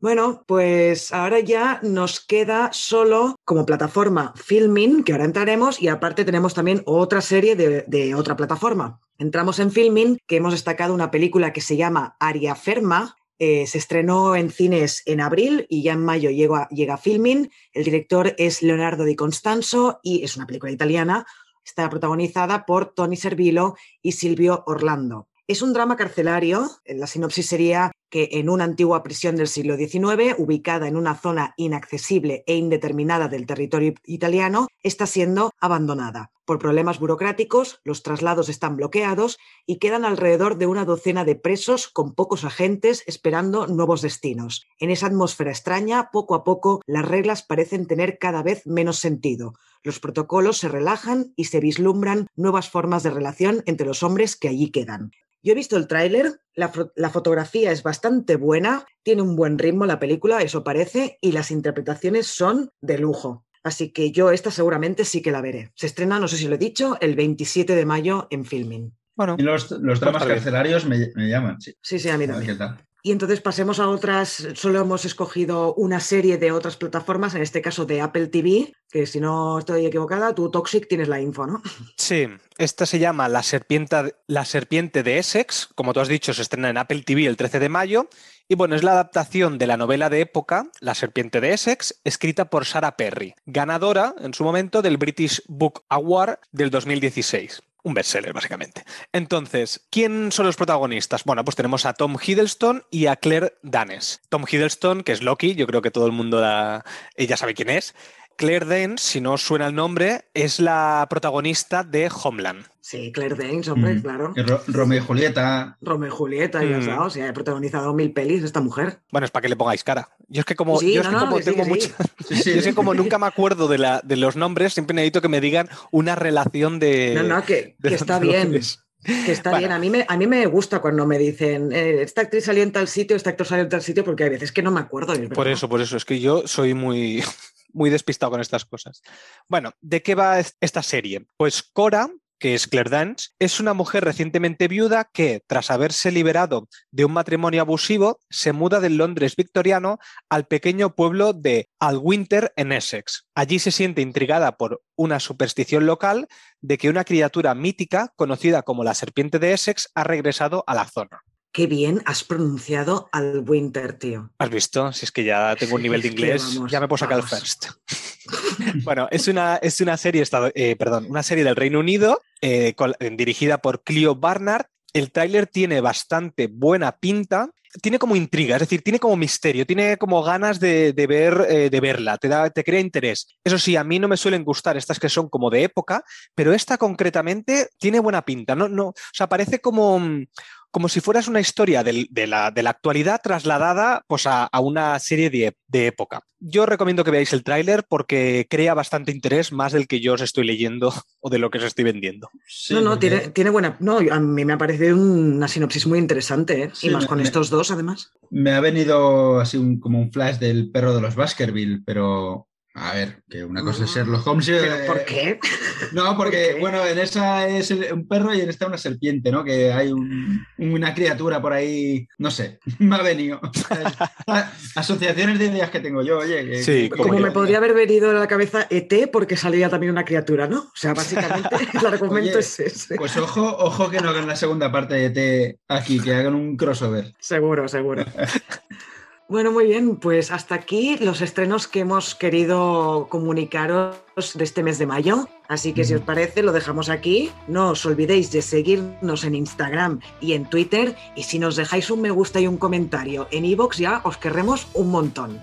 Bueno, pues ahora ya nos queda solo como plataforma Filming, que ahora entraremos, y aparte tenemos también otra serie de, de, otra plataforma. Entramos en Filming, que hemos destacado una película que se llama Aria Ferma, eh, se estrenó en cines en abril y ya en mayo llega, llega a Filming. El director es Leonardo Di Constanzo y es una película italiana. Está protagonizada por Tony Servillo y Silvio Orlando. Es un drama carcelario. La sinopsis sería que en una antigua prisión del siglo XIX, ubicada en una zona inaccesible e indeterminada del territorio italiano, está siendo abandonada. Por problemas burocráticos, los traslados están bloqueados y quedan alrededor de una docena de presos con pocos agentes esperando nuevos destinos. En esa atmósfera extraña, poco a poco, las reglas parecen tener cada vez menos sentido. Los protocolos se relajan y se vislumbran nuevas formas de relación entre los hombres que allí quedan. Yo he visto el tráiler, la, fotografía es bastante buena, tiene un buen ritmo la película, eso parece, y las interpretaciones son de lujo. Así que yo esta seguramente sí que la veré. Se estrena, no sé si lo he dicho, el 27 de mayo en Filming. Bueno, y los, dramas carcelarios me, llaman, sí. Sí, sí, a mí también. Y entonces pasemos a otras, solo hemos escogido una serie de otras plataformas, en este caso de Apple TV, que si no estoy equivocada, tú Toxic tienes la info, ¿no? Sí, esta se llama La serpiente, la serpiente de Essex, como tú has dicho, se estrena en Apple TV el 13 de mayo, y bueno, es la adaptación de la novela de época, La serpiente de Essex, escrita por Sarah Perry, ganadora en su momento del British Book Award del 2016 un bestseller, básicamente. Entonces, ¿quién son los protagonistas? Bueno, pues tenemos a Tom Hiddleston y a Claire Danes. Tom Hiddleston, que es Loki, yo creo que todo el mundo ya sabe quién es. Claire Danes, si no os suena el nombre, es la protagonista de Homeland. Sí, Claire Danes, hombre, Mm. claro. Que Ro- Romeo y Julieta. Romeo y Julieta, ya Mm. sabes, o sea, ha protagonizado mil pelis esta mujer. Bueno, es para que le pongáis cara. Yo es que como, Sí, yo es que como tengo que sí. mucha- Sí, sí. [laughs] yo es que como nunca me acuerdo de, la, de los nombres, siempre necesito que me digan una relación de. No, no, que, está bien. nombres. Que está Bueno. bien. A mí, me, a mí me gusta cuando me dicen, eh, esta actriz salió en tal sitio, este actor salió en tal sitio, porque hay veces que no me acuerdo. Por eso, por eso. Es que yo soy muy, muy despistado con estas cosas. Bueno, ¿de qué va es- esta serie? Pues Cora, que es Claire Dance, es una mujer recientemente viuda que, tras haberse liberado de un matrimonio abusivo, se muda del Londres victoriano al pequeño pueblo de Alwinter en Essex. Allí se siente intrigada por una superstición local de que una criatura mítica, conocida como la serpiente de Essex, ha regresado a la zona. Qué bien has pronunciado al Winter, tío. ¿Has visto? Si es que ya tengo un [laughs] nivel de inglés, vamos, ya me puedo sacar el first. [laughs] bueno, es una, es una serie, eh, perdón, una serie del Reino Unido eh, con- eh, dirigida por Clio Barnard. El tráiler tiene bastante buena pinta. Tiene como intriga, es decir, tiene como misterio, tiene como ganas de, de ver, eh, de verla, te, da, te crea interés. Eso sí, a mí no me suelen gustar estas que son como de época, pero esta concretamente tiene buena pinta. No, no, o sea, parece como, mm, como si fueras una historia del- de, la, de la actualidad trasladada pues, a, a una serie de, de época. Yo recomiendo que veáis el tráiler porque crea bastante interés, más del que yo os estoy leyendo [laughs] o de lo que os estoy vendiendo. Sí, no, no, tiene, tiene buena. No, a mí me ha parecido una sinopsis muy interesante, ¿eh? Sí, y más me- con me- estos dos, además. Me ha venido así un- como un flash del perro de los Baskerville, pero a ver, que una cosa es Sherlock Holmes. y- ¿Pero por qué? No, [laughs] porque, ¿Por qué? bueno, en esa es un perro y en esta una serpiente, ¿no? Que hay un- una criatura por ahí, no sé, [laughs] me ha venido. [laughs] Asociaciones de ideas que tengo yo, oye. que- Sí, que- como Como yo. me podría haber venido a la cabeza ET porque salía también una criatura, ¿no? O sea, básicamente el argumento Oye, es ese. Pues ojo, ojo que no hagan la segunda parte de T aquí, que hagan un crossover. Seguro, seguro. Bueno, muy bien, pues hasta aquí los estrenos que hemos querido comunicaros de este mes de mayo. Así que si os parece, lo dejamos aquí. No os olvidéis de seguirnos en Instagram y en Twitter. Y si nos dejáis un me gusta y un comentario en iVoox, ya os querremos un montón.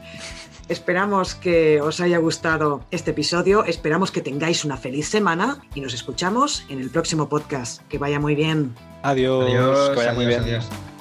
Esperamos que os haya gustado este episodio, esperamos que tengáis una feliz semana y nos escuchamos en el próximo podcast. Que vaya muy bien. Adiós, Adiós, que vaya muy adiós, bien. adiós.